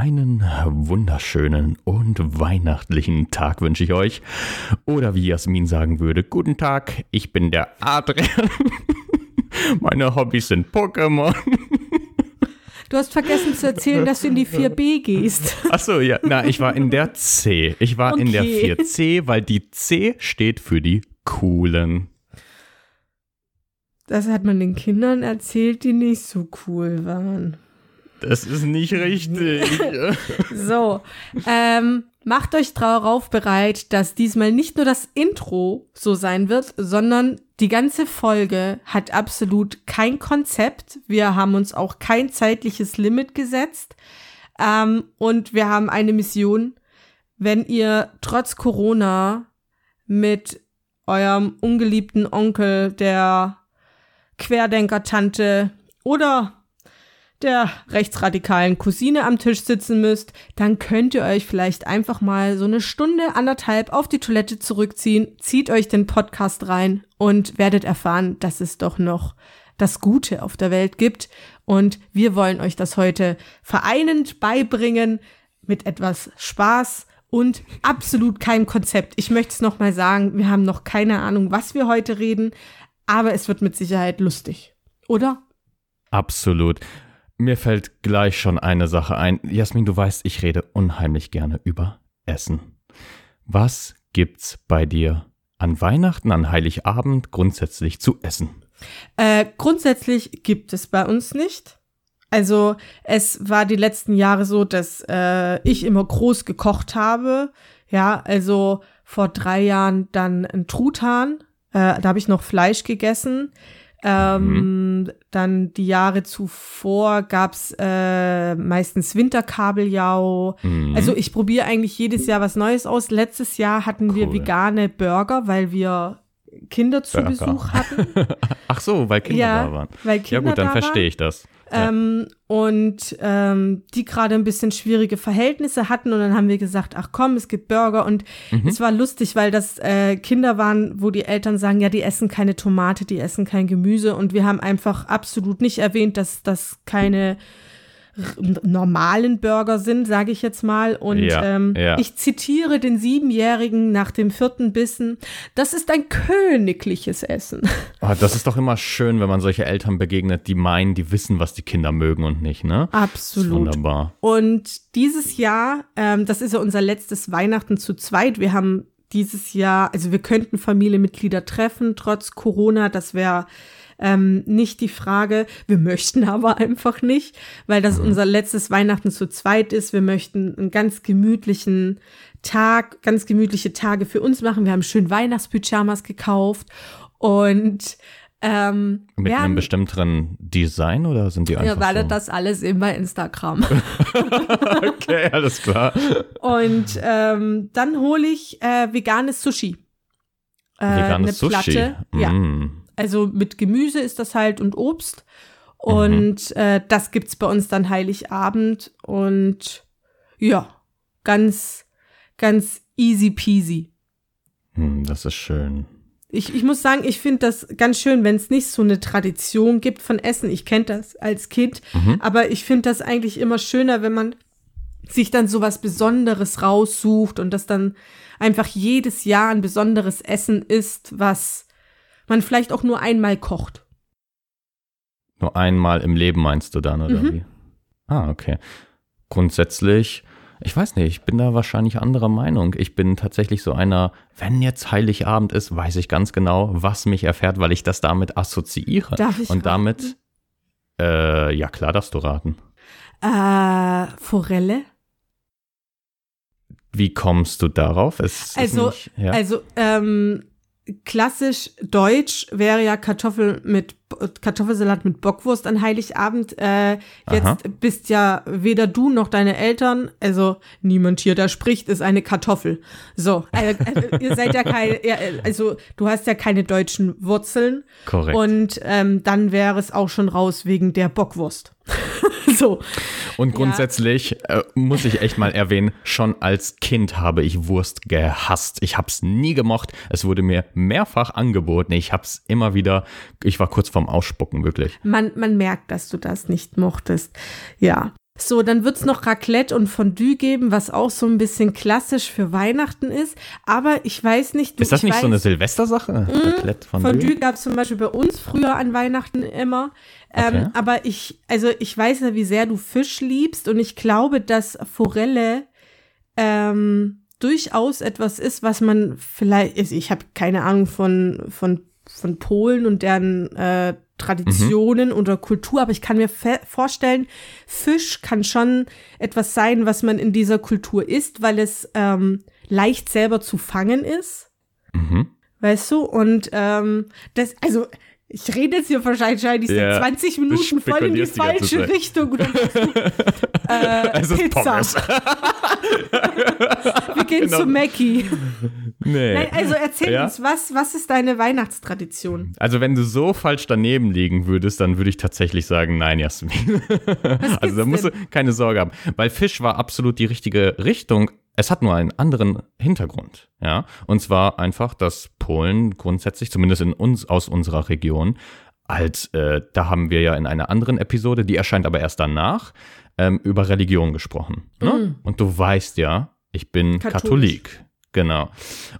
Einen wunderschönen und weihnachtlichen Tag wünsche ich euch. Oder wie Jasmin sagen würde, guten Tag, ich bin der Adrian. Meine Hobbys sind Pokémon. Du hast vergessen zu erzählen, dass du in die 4b gehst. Achso, ja, na, ich war in der C. Ich war okay. in der 4C, weil die C steht für die Coolen. Das hat man den Kindern erzählt, die nicht so cool waren. Das ist nicht richtig. so, ähm, macht euch darauf bereit, dass diesmal nicht nur das Intro so sein wird, sondern die ganze Folge hat absolut kein Konzept. Wir haben uns auch kein zeitliches Limit gesetzt. Ähm, und wir haben eine Mission. Wenn ihr trotz Corona mit eurem ungeliebten Onkel, der Querdenker-Tante oder der rechtsradikalen Cousine am Tisch sitzen müsst, dann könnt ihr euch vielleicht einfach mal so eine Stunde, anderthalb auf die Toilette zurückziehen, zieht euch den Podcast rein und werdet erfahren, dass es doch noch das Gute auf der Welt gibt. Und wir wollen euch das heute vereinend beibringen mit etwas Spaß und absolut kein Konzept. Ich möchte es nochmal sagen, wir haben noch keine Ahnung, was wir heute reden, aber es wird mit Sicherheit lustig. Oder? Absolut. Mir fällt gleich schon eine Sache ein. Jasmin, du weißt, ich rede unheimlich gerne über Essen. Was gibt's bei dir an Weihnachten, an Heiligabend grundsätzlich zu essen? Äh, grundsätzlich gibt es bei uns nicht. Also es war die letzten Jahre so, dass äh, ich immer groß gekocht habe. Ja, also vor drei Jahren dann ein Truthahn. Äh, da habe ich noch Fleisch gegessen. Ähm, mhm. Dann die Jahre zuvor gab's äh, meistens Winterkabeljau. Mhm. Also ich probiere eigentlich jedes Jahr was Neues aus. Letztes Jahr hatten cool. wir vegane Burger, weil wir Kinder zu Burger. Besuch hatten. Ach so, weil Kinder ja, da waren. Weil Kinder ja gut, dann verstehe ich das. Ähm, und ähm, die gerade ein bisschen schwierige Verhältnisse hatten und dann haben wir gesagt, ach komm, es gibt Burger. Und mhm. es war lustig, weil das äh, Kinder waren, wo die Eltern sagen, ja, die essen keine Tomate, die essen kein Gemüse. Und wir haben einfach absolut nicht erwähnt, dass das keine normalen Burger sind, sage ich jetzt mal. Und ja, ähm, ja. ich zitiere den Siebenjährigen nach dem vierten Bissen. Das ist ein königliches Essen. Oh, das ist doch immer schön, wenn man solche Eltern begegnet, die meinen, die wissen, was die Kinder mögen und nicht, ne? Absolut. wunderbar. Und dieses Jahr, ähm, das ist ja unser letztes Weihnachten zu zweit. Wir haben dieses Jahr, also wir könnten Familienmitglieder treffen, trotz Corona. Das wäre ähm, nicht die Frage. Wir möchten aber einfach nicht, weil das mhm. unser letztes Weihnachten zu zweit ist. Wir möchten einen ganz gemütlichen Tag, ganz gemütliche Tage für uns machen. Wir haben schön Weihnachtspyjamas gekauft und ähm, Mit einem bestimmten Design oder sind die einfach Ja, weil so? das alles eben bei Instagram. okay, alles klar. Und ähm, dann hole ich äh, veganes Sushi. Äh, veganes eine Sushi? Platte. Ja. Also mit Gemüse ist das halt und Obst. Und mhm. äh, das gibt's bei uns dann Heiligabend. Und ja, ganz, ganz easy peasy. Hm, das ist schön. Ich, ich muss sagen, ich finde das ganz schön, wenn es nicht so eine Tradition gibt von Essen. Ich kenne das als Kind, mhm. aber ich finde das eigentlich immer schöner, wenn man sich dann so was Besonderes raussucht und das dann einfach jedes Jahr ein besonderes Essen ist, was man vielleicht auch nur einmal kocht. Nur einmal im Leben meinst du dann, oder mhm. wie? Ah, okay. Grundsätzlich, ich weiß nicht, ich bin da wahrscheinlich anderer Meinung. Ich bin tatsächlich so einer, wenn jetzt Heiligabend ist, weiß ich ganz genau, was mich erfährt, weil ich das damit assoziiere. Darf ich Und damit, äh, ja klar, darfst du raten. Äh, Forelle? Wie kommst du darauf? Es also, nicht, ja. also ähm, klassisch deutsch wäre ja Kartoffel mit Kartoffelsalat mit Bockwurst an Heiligabend. Äh, jetzt Aha. bist ja weder du noch deine Eltern, also niemand hier, der spricht, ist eine Kartoffel. So, äh, äh, ihr seid ja keine, also du hast ja keine deutschen Wurzeln. Korrekt. Und ähm, dann wäre es auch schon raus wegen der Bockwurst. so. Und grundsätzlich ja. äh, muss ich echt mal erwähnen, schon als Kind habe ich Wurst gehasst. Ich habe es nie gemocht. Es wurde mir mehrfach angeboten. Ich habe es immer wieder, ich war kurz vorm Ausspucken, wirklich. Man, man merkt, dass du das nicht mochtest. Ja. So, dann wird's noch Raclette und Fondue geben, was auch so ein bisschen klassisch für Weihnachten ist. Aber ich weiß nicht. Du, Ist das ich nicht weiß, so eine Silvestersache? Raclette von Fondue gab's zum Beispiel bei uns früher an Weihnachten immer. Ähm, Okay. aber ich, also ich weiß ja, wie sehr du Fisch liebst und ich glaube, dass Forelle ähm, durchaus etwas ist, was man vielleicht, also ich habe keine Ahnung von, von, von Polen und deren äh, Traditionen oder Kultur, aber ich kann mir vorstellen, Fisch kann schon etwas sein, was man in dieser Kultur isst, weil es ähm, leicht selber zu fangen ist. Mhm. Weißt du? Und ähm, das, also, ich rede jetzt hier wahrscheinlich Ja, 20 du Minuten voll in die falsche. Richtung. Du, äh, Es ist Pizza. Wir gehen Genau. zu Mackie. Nee. Nein, also erzähl Ja? uns, was, was ist deine Weihnachtstradition? Also wenn du so falsch daneben liegen würdest, dann würde ich tatsächlich sagen, nein, Jasmin. also da musst du keine Sorge haben. Weil Fisch war absolut die richtige Richtung. Es hat nur einen anderen Hintergrund, ja. Und zwar einfach, dass Polen grundsätzlich, zumindest in uns, aus unserer Region, als, äh, da haben wir ja in einer anderen Episode, die erscheint aber erst danach, ähm, über Religion gesprochen. Ne? Und du weißt ja, ich bin Katholisch. Katholik. Genau.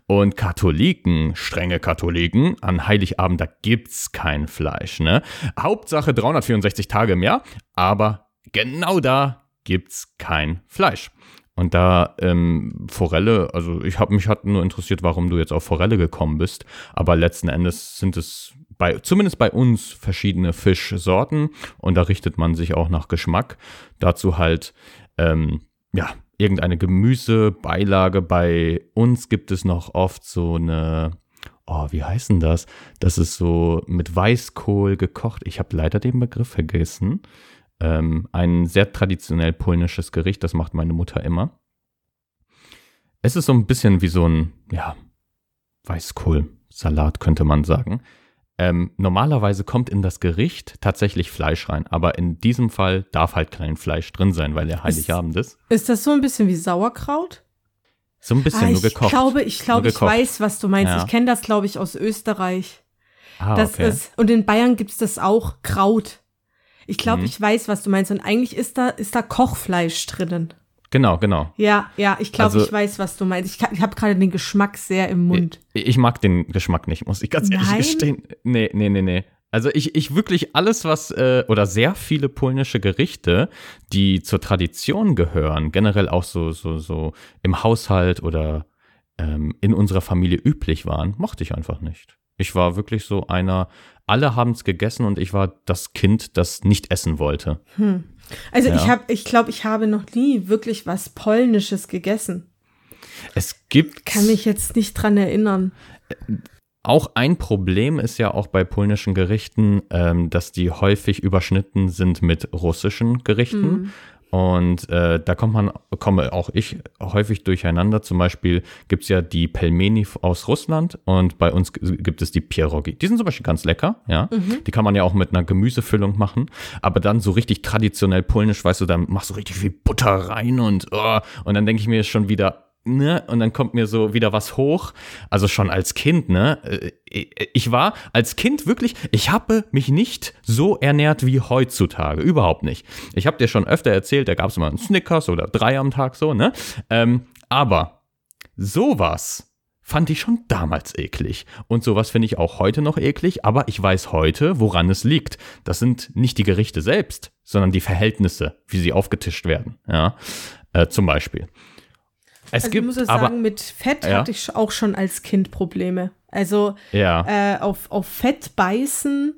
Und Katholiken, strenge Katholiken, an Heiligabend, da gibt's kein Fleisch, ne? Hauptsache 364 Tage im Jahr, aber genau da gibt's kein Fleisch. Und da ähm, Forelle, also ich habe mich hat nur interessiert, warum du jetzt auf Forelle gekommen bist, aber letzten Endes sind es bei zumindest bei uns verschiedene Fischsorten und da richtet man sich auch nach Geschmack. Dazu halt ähm, ja irgendeine Gemüsebeilage. Bei uns gibt es noch oft so eine Oh, wie heißt denn das? Das ist so mit Weißkohl gekocht. Ich habe leider den Begriff vergessen. Ähm, ein sehr traditionell polnisches Gericht, das macht meine Mutter immer. Es ist so ein bisschen wie so ein, ja, Weißkohlsalat, könnte man sagen. Ähm, normalerweise kommt in das Gericht tatsächlich Fleisch rein, aber in diesem Fall darf halt kein Fleisch drin sein, weil der Heiligabend ist. Ist das so ein bisschen wie Sauerkraut? So ein bisschen Ah, nur ich gekocht. glaube, ich glaube, ich weiß, was du meinst. Ja. Ich kenne das, glaube ich, aus Österreich. ah, Das okay. ist, und in Bayern gibt's das auch, Kraut. Ich glaube, Mhm. ich weiß, was du meinst. Und eigentlich ist da, ist da Kochfleisch drinnen. Genau, genau. Ja, ja, ich glaube, Also- ich weiß, was du meinst. Ich, ich habe gerade den Geschmack sehr im Mund. Ich, ich mag den Geschmack nicht, muss ich ganz ehrlich Nein? gestehen. Nee, nee, nee, nee. Also ich, ich wirklich alles, was, äh, oder sehr viele polnische Gerichte, die zur Tradition gehören, generell auch so, so, so im Haushalt oder ähm, in unserer Familie üblich waren, mochte ich einfach nicht. Ich war wirklich so einer, alle haben es gegessen und ich war das Kind, das nicht essen wollte. Also Ja. ich habe, ich glaube, ich habe noch nie wirklich was Polnisches gegessen. Es gibt Kann mich jetzt nicht dran erinnern. Auch ein Problem ist ja auch bei polnischen Gerichten, ähm, dass die häufig überschnitten sind mit russischen Gerichten. Und äh, da kommt man, komme auch ich häufig durcheinander. Zum Beispiel gibt's ja die Pelmeni aus Russland und bei uns gibt es die Pierogi. Die sind zum Beispiel ganz lecker, ja. Die kann man ja auch mit einer Gemüsefüllung machen. Aber dann so richtig traditionell polnisch, weißt du, dann machst du richtig viel Butter rein und, oh, und dann denke ich mir schon wieder, ne, und dann kommt mir so wieder was hoch. Also schon als Kind, ne? äh, Ich war als Kind wirklich, ich habe mich nicht so ernährt wie heutzutage. Überhaupt nicht. Ich habe dir schon öfter erzählt, da gab es immer einen Snickers oder drei am Tag so, ne? Ähm, aber sowas fand ich schon damals eklig. Und sowas finde ich auch heute noch eklig, aber ich weiß heute, woran es liegt. Das sind nicht die Gerichte selbst, sondern die Verhältnisse, wie sie aufgetischt werden. Ja, äh, zum Beispiel. Es Also gibt ich muss ja aber sagen, mit Fett Ja. hatte ich auch schon als Kind Probleme. Also ja, äh, auf, auf Fett beißen.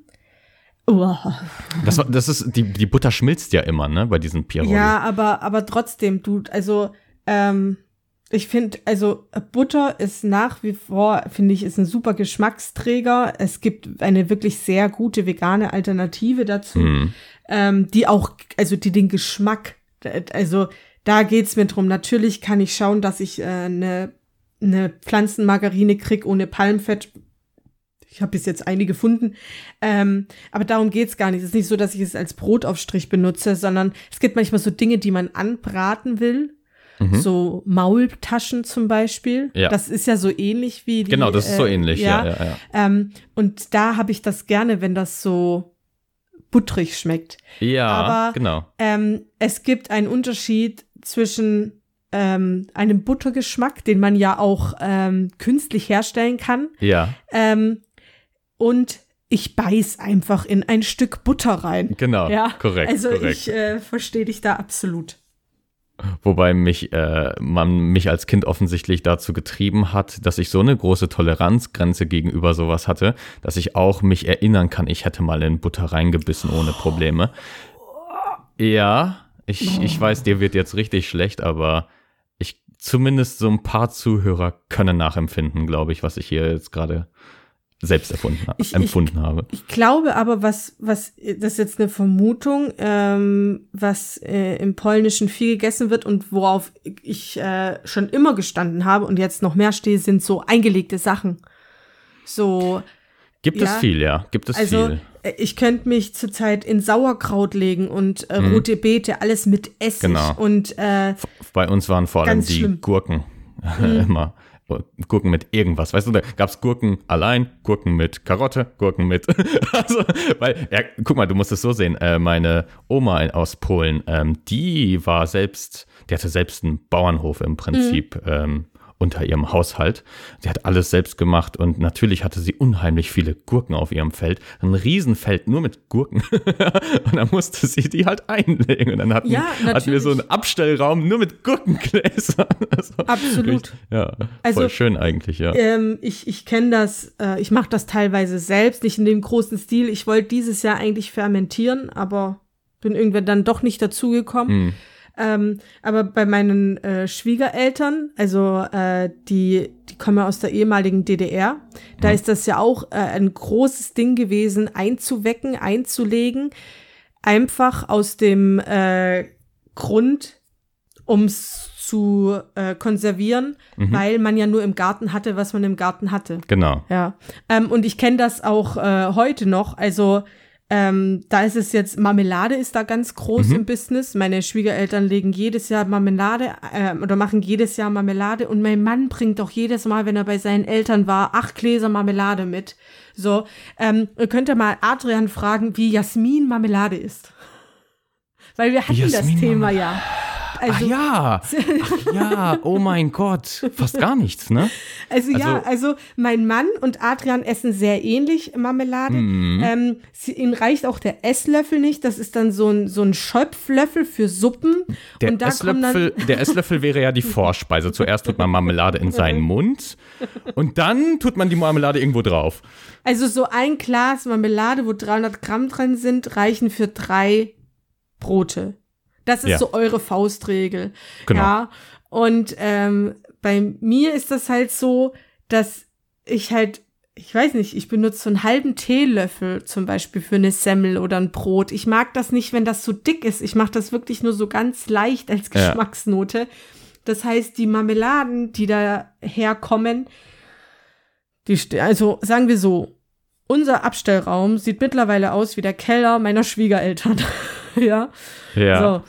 Uah. das, das ist die die Butter schmilzt ja immer, ne, bei diesen Pierogi. Ja, aber, aber trotzdem, du, also, ähm, ich finde, also Butter ist nach wie vor, finde ich, ist ein super Geschmacksträger. Es gibt eine wirklich sehr gute vegane Alternative dazu, Hm. ähm, die auch, also die den Geschmack, also da geht's mir drum. Natürlich kann ich schauen, dass ich äh, eine eine Pflanzenmargarine krieg ohne Palmfett. Ich habe bis jetzt eine gefunden. Ähm, aber darum geht's gar nicht. Es ist nicht so, dass ich es als Brotaufstrich benutze, sondern es gibt manchmal so Dinge, die man anbraten will. So Maultaschen zum Beispiel. Mhm. Ja. Das ist ja so ähnlich wie die. Genau, das ist so äh, ähnlich, ja, ja, ja. Ähm, und da habe ich das gerne, wenn das so butterig schmeckt. Ja, Aber, genau. Ähm, es gibt einen Unterschied zwischen ähm, einem Buttergeschmack, den man ja auch ähm, künstlich herstellen kann, Ja, ähm, und ich beiß einfach in ein Stück Butter rein. genau. Ja, korrekt, also korrekt. ich äh, verstehe dich da absolut. Wobei mich, äh, man mich als Kind offensichtlich dazu getrieben hat, dass ich so eine große Toleranzgrenze gegenüber sowas hatte, dass ich auch mich erinnern kann, ich hätte mal in Butter reingebissen ohne Probleme. Ja, ich, ich weiß, dir wird jetzt richtig schlecht, aber ich zumindest so ein paar Zuhörer können nachempfinden, glaube ich, was ich hier jetzt gerade selbst erfunden, Ich- ich- empfunden habe. Ich glaube aber, was, was, das ist jetzt eine Vermutung, ähm, was äh, im Polnischen viel gegessen wird und worauf ich äh, schon immer gestanden habe und jetzt noch mehr stehe, sind so eingelegte Sachen. So, Gibt ja, es viel, ja, gibt es also viel. Äh, ich könnte mich zurzeit in Sauerkraut legen und äh, rote Beete, alles mit Essig Mhm. Genau. und äh, Bei uns waren vor allem die schlimm. Mhm. Gurken immer. Gurken mit irgendwas. Weißt du, da gab es Gurken allein, Gurken mit Karotte, Gurken mit. also, weil, ja, guck mal, du musst es so sehen. Äh, meine Oma aus Polen, ähm, die war selbst, die hatte selbst einen Bauernhof im Prinzip. Mhm. Ähm, unter ihrem Haushalt. Sie hat alles selbst gemacht und natürlich hatte sie unheimlich viele Gurken auf ihrem Feld. Ein Riesenfeld nur mit Gurken. und dann musste sie die halt einlegen. Und dann hatten, Ja, hatten wir so einen Abstellraum nur mit Gurkengläsern. Also, Absolut. Ja, Also, voll schön eigentlich, ja. Ähm, ich ich kenne das, äh, ich mache das teilweise selbst, nicht in dem großen Stil. Ich wollte dieses Jahr eigentlich fermentieren, aber bin irgendwann dann doch nicht dazugekommen. Hm. Ähm, aber bei meinen äh, Schwiegereltern, also äh, die, die kommen ja aus der ehemaligen DDR, da ist das ja auch äh, ein großes Ding gewesen, einzuwecken, einzulegen, einfach aus dem äh, Grund, ums zu äh, konservieren, weil man ja nur im Garten hatte, was man im Garten hatte. Genau. Ja. Ähm, und ich kenne das auch äh, heute noch. Also ähm, da ist es jetzt, Marmelade ist da ganz groß im Business. Meine Schwiegereltern legen jedes Jahr Marmelade äh, oder machen jedes Jahr Marmelade. Und mein Mann bringt auch jedes Mal, wenn er bei seinen Eltern war, acht Gläser Marmelade mit. So, ähm, ihr könnt ja mal Adrian fragen, wie Jasmin Marmelade ist. Weil wir hatten das Jasmin Thema ja. Ach Also, ja, ach ja, oh mein Gott, fast gar nichts, ne? Also, ja, Also- also mein Mann und Adrian essen sehr ähnlich Marmelade. Mhm. Ähm, sie, ihnen reicht auch der Esslöffel nicht. Das ist dann so ein, so ein Schöpflöffel für Suppen. Der und da Esslöffel, der Esslöffel wäre ja die Vorspeise. Zuerst tut man Marmelade in seinen Mund und dann tut man die Marmelade irgendwo drauf. also so ein Glas Marmelade, wo 300 Gramm drin sind, reichen für drei Brote. Das ist Ja. so eure Faustregel. Genau. Ja. Und ähm, bei mir ist das halt so, dass ich halt, ich weiß nicht, ich benutze so einen halben Teelöffel zum Beispiel für eine Semmel oder ein Brot. Ich mag das nicht, wenn das so dick ist. Ich mache das wirklich nur so ganz leicht als Ja. Geschmacksnote. Das heißt, die Marmeladen, die da herkommen, die, also sagen wir so, unser Abstellraum sieht mittlerweile aus wie der Keller meiner Schwiegereltern. ja. Ja. So.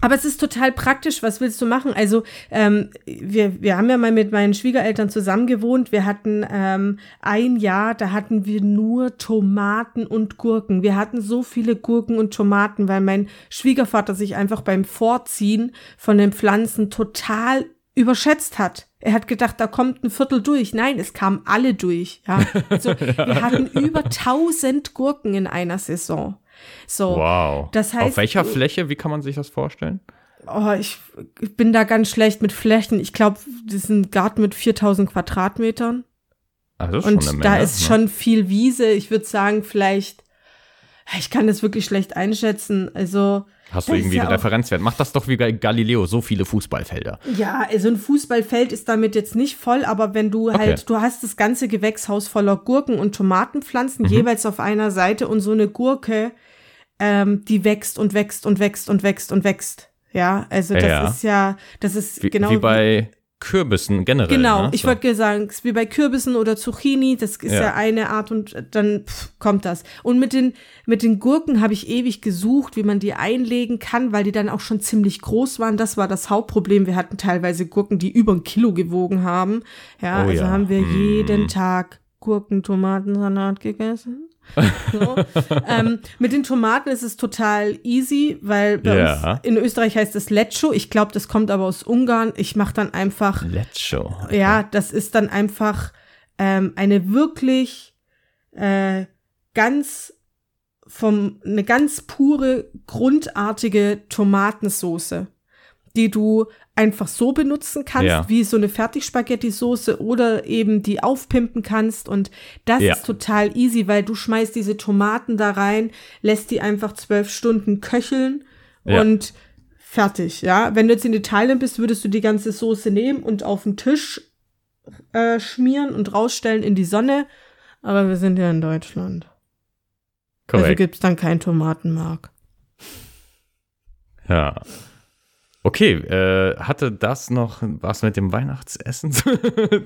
Aber es ist total praktisch. Was willst du machen? Also, ähm, wir, wir haben ja mal mit meinen Schwiegereltern zusammen gewohnt. Wir hatten ähm, ein Jahr, da hatten wir nur Tomaten und Gurken. Wir hatten so viele Gurken und Tomaten, weil mein Schwiegervater sich einfach beim Vorziehen von den Pflanzen total überschätzt hat. Er hat gedacht, da kommt ein Viertel durch. Nein, es kamen alle durch. Ja, also, wir hatten über 1000 Gurken in einer Saison. So. Wow. Das heißt, Auf welcher Fläche, wie kann man sich das vorstellen? Oh, ich, bin da ganz schlecht mit Flächen. Ich glaube, das ist ein Garten mit 4000 Quadratmetern. Also Und eine da Menge, ist ne? schon viel Wiese. Ich würde sagen, vielleicht, ich kann das wirklich schlecht einschätzen. Also, Hast du irgendwie ja einen Referenzwert? Mach das doch wie bei Galileo, so viele Fußballfelder. ja, also ein Fußballfeld ist damit jetzt nicht voll, aber wenn du Okay. halt, du hast das ganze Gewächshaus voller Gurken und Tomatenpflanzen, Mhm. jeweils auf einer Seite und so eine Gurke, ähm, die wächst und wächst und wächst und wächst und wächst. Ja, also das Ja. ist ja, das ist Wie, genau wie bei Kürbissen generell. Genau, ne? ich So. wollte sagen, es ist wie bei Kürbissen oder Zucchini, das ist ja, Ja. eine Art und dann pff, kommt das. Und mit den, mit den Gurken habe ich ewig gesucht, wie man die einlegen kann, weil die dann auch schon ziemlich groß waren. Das war das Hauptproblem. Wir hatten teilweise Gurken, die über ein Kilo gewogen haben. Ja, Oh also ja. haben wir Mm. jeden Tag Gurken, Tomatensalat gegessen. So. ähm, mit den Tomaten ist es total easy, weil bei Ja. uns in Österreich heißt es Lecco. Ich glaube, das kommt aber aus Ungarn. Ich mache dann einfach show. ja, das ist dann einfach ähm, eine wirklich äh, ganz vom eine ganz pure grundartige Tomatensoße, die du einfach so benutzen kannst, Ja. wie so eine Fertigspaghetti-Soße oder eben die aufpimpen kannst und das Ja. ist total easy, weil du schmeißt diese Tomaten da rein, lässt die einfach zwölf Stunden köcheln Ja. und fertig, ja. Wenn du jetzt in Italien bist, würdest du die ganze Soße nehmen und auf den Tisch äh, schmieren und rausstellen in die Sonne. Aber wir sind ja in Deutschland. Also Korrekt. gibt's dann kein Tomatenmark. Ja. Okay, äh, hatte das noch was mit dem Weihnachtsessen zu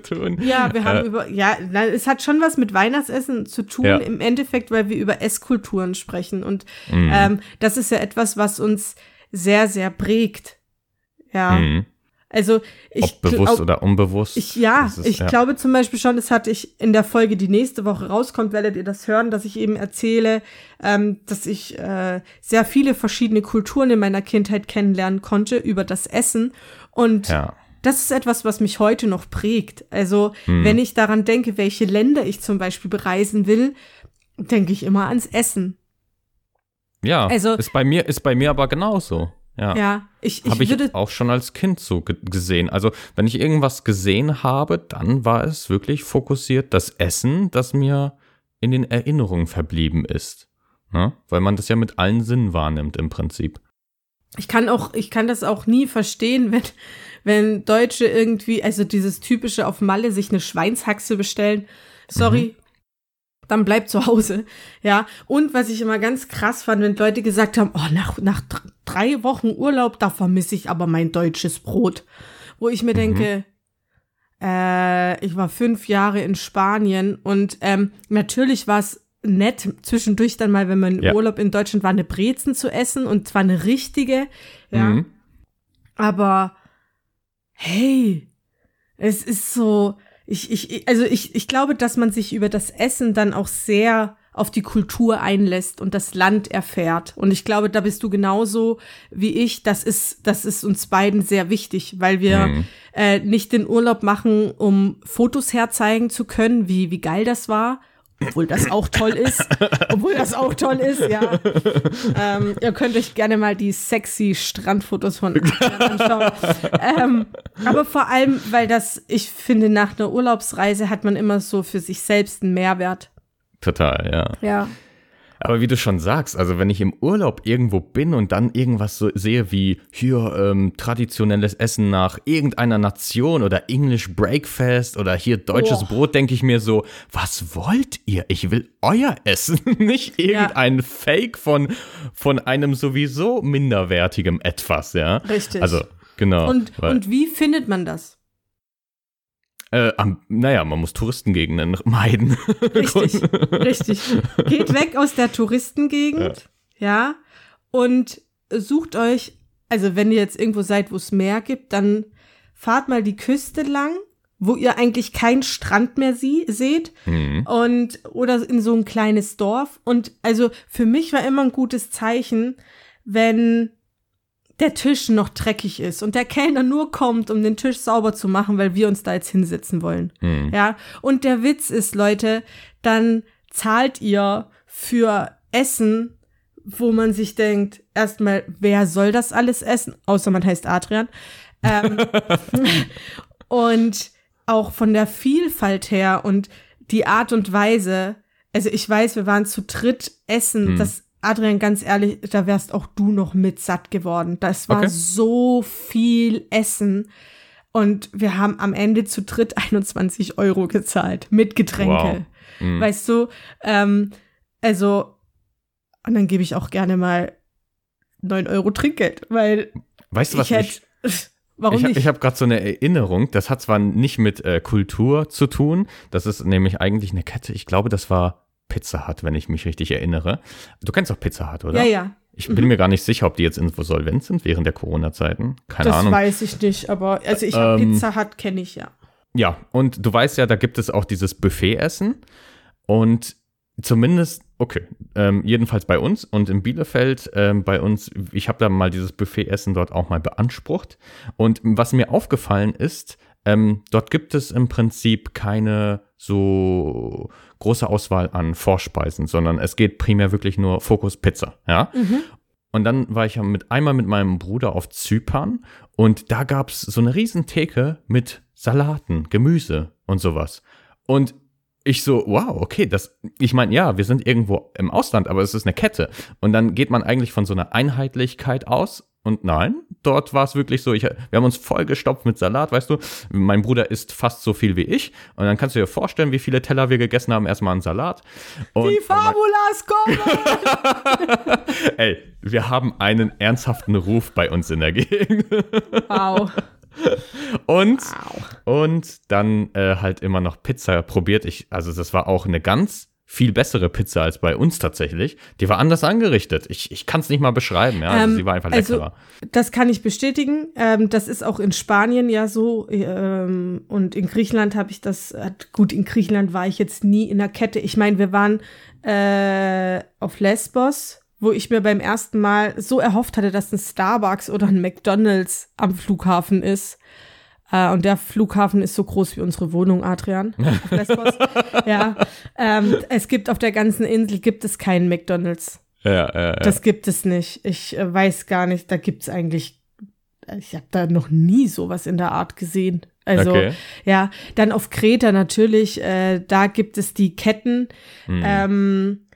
tun? Ja, wir haben Äh, über, ja, es hat schon was mit Weihnachtsessen zu tun, Ja. im Endeffekt, weil wir über Esskulturen sprechen. Und Mhm. ähm, das ist ja etwas, was uns sehr, sehr prägt. Ja, Mhm. Also ich Ob bewusst oder unbewusst. Ich, ja, ist- ich ja. glaube zum Beispiel schon, das hatte ich in der Folge, die nächste Woche rauskommt, werdet ihr das hören, dass ich eben erzähle, ähm, dass ich äh, sehr viele verschiedene Kulturen in meiner Kindheit kennenlernen konnte über das Essen. Und Ja. das ist etwas, was mich heute noch prägt. Also, Hm. wenn ich daran denke, welche Länder ich zum Beispiel bereisen will, denke ich immer ans Essen. Ja, Also- ist bei mir ist bei mir aber genauso. Ja. Ja, ich, ich Habe ich auch schon als Kind so ge gesehen. Also, wenn ich irgendwas gesehen habe, dann war es wirklich fokussiert das Essen, das mir in den Erinnerungen verblieben ist. Ne? Weil man das ja mit allen Sinnen wahrnimmt im Prinzip. ich kann auch, ich kann das auch nie verstehen, wenn, wenn Deutsche irgendwie, also dieses typische auf Malle sich eine Schweinshaxe bestellen. Sorry. Dann bleib zu Hause, ja. Und was ich immer ganz krass fand, wenn Leute gesagt haben, oh, nach, nach dr- drei Wochen Urlaub, da vermisse ich aber mein deutsches Brot. Wo ich mir denke, äh, ich war fünf Jahre in Spanien und ähm, natürlich war es nett, zwischendurch dann mal, wenn man im Ja. Urlaub in Deutschland war, eine Brezen zu essen und zwar eine richtige, ja. Mhm. Aber hey, es ist so, ich, ich, also ich, ich glaube, dass man sich über das Essen dann auch sehr auf die Kultur einlässt und das Land erfährt. Und ich glaube, da bist du genauso wie ich. Das ist, das ist uns beiden sehr wichtig, weil wir Mhm. äh, nicht den Urlaub machen, um Fotos herzeigen zu können, wie, wie geil das war. Obwohl das auch toll ist. Obwohl das auch toll ist, ja. Ähm, ihr könnt euch gerne mal die sexy Strandfotos von anschauen. ähm, aber vor allem, weil das, ich finde, nach einer Urlaubsreise hat man immer so für sich selbst einen Mehrwert. Total, ja. Ja. Aber wie du schon sagst, also wenn ich im Urlaub irgendwo bin und dann irgendwas so sehe wie hier ähm, traditionelles Essen nach irgendeiner Nation oder English Breakfast oder hier deutsches Oh. Brot, denke ich mir so, was wollt ihr? Ich will euer Essen, nicht irgendein Fake von, von einem sowieso minderwertigem etwas, ja. Richtig. Also, genau. Und, und wie findet man das? Äh, am, naja, man muss Touristengegenden meiden. Richtig, richtig. Geht weg aus der Touristengegend, ja. und sucht euch, also wenn ihr jetzt irgendwo seid, wo es Meer gibt, dann fahrt mal die Küste lang, wo ihr eigentlich keinen Strand mehr sie seht Hm. und oder in so ein kleines Dorf und also für mich war immer ein gutes Zeichen, wenn der Tisch noch dreckig ist und der Kellner nur kommt, um den Tisch sauber zu machen, weil wir uns da jetzt hinsetzen wollen. Hm. Ja, und der Witz ist, Leute, dann zahlt ihr für Essen, wo man sich denkt, erstmal, wer soll das alles essen? Außer man heißt Adrian. Ähm, und auch von der Vielfalt her und die Art und Weise. Also ich weiß, wir waren zu dritt essen. Hm. Das Adrian, ganz ehrlich, da wärst auch du noch mit satt geworden. Das war Okay. so viel Essen. Und wir haben am Ende zu dritt 21 Euro gezahlt mit Getränke. Wow. Hm. Weißt du, ähm, also, und dann gebe ich auch gerne mal 9 Euro Trinkgeld, weil Weißt du, was ich hätte. Warum ich, nicht? Ich habe gerade so eine Erinnerung, das hat zwar nicht mit äh, Kultur zu tun, das ist nämlich eigentlich eine Kette, ich glaube, das war Pizza Hut, wenn ich mich richtig erinnere. Du kennst doch Pizza Hut, oder? ja, ja. Ich bin mir gar nicht sicher, ob die jetzt insolvent sind während der Corona-Zeiten. Keine Das Ahnung. weiß ich nicht, aber also ich Ähm, Pizza Hut kenne ich ja. Ja, und du weißt ja, da gibt es auch dieses Buffet-Essen. Und Zumindest, okay, ähm, jedenfalls bei uns und in Bielefeld, ähm, bei uns, ich habe da mal dieses Buffetessen dort auch mal beansprucht. Und was mir aufgefallen ist, ähm, dort gibt es im Prinzip keine so große Auswahl an Vorspeisen, sondern es geht primär wirklich nur Fokus Pizza, ja. Mhm. Und dann war ich mit einmal mit meinem Bruder auf Zypern und da gab es so eine riesen Theke mit Salaten, Gemüse und sowas. Und ich so, wow, okay, das, ich meine, ja, wir sind irgendwo im Ausland, aber es ist eine Kette. Und dann geht man eigentlich von so einer Einheitlichkeit aus. Und nein, dort war es wirklich so, ich, wir haben uns vollgestopft mit Salat, weißt du. Mein Bruder isst fast so viel wie ich. Und dann kannst du dir vorstellen, wie viele Teller wir gegessen haben. Erstmal einen Salat. Und Die Fabulas kommen! Ey, wir haben einen ernsthaften Ruf bei uns in der Gegend. Wow. und, wow. und dann äh, halt immer noch Pizza probiert. Ich, also das war auch eine ganz viel bessere Pizza als bei uns tatsächlich. Die war anders angerichtet. Ich, ich kann es nicht mal beschreiben. Ja? Also ähm, sie war einfach also, leckerer. Das kann ich bestätigen. Ähm, das ist auch in Spanien ja so. Ähm, und in Griechenland habe ich das. Gut, in Griechenland war ich jetzt nie in der Kette. Ich meine, wir waren äh, auf Lesbos wo ich mir beim ersten Mal so erhofft hatte, dass ein Starbucks oder ein McDonald's am Flughafen ist. Äh, und der Flughafen ist so groß wie unsere Wohnung, Adrian. Ja. Ähm, es gibt auf der ganzen Insel gibt es keinen McDonald's. Ja, ja, ja. Das gibt es nicht. Ich äh, weiß gar nicht, da gibt es eigentlich, ich habe da noch nie sowas in der Art gesehen. Also okay. ja, dann auf Kreta natürlich, äh, da gibt es die Ketten. Hm. Ähm,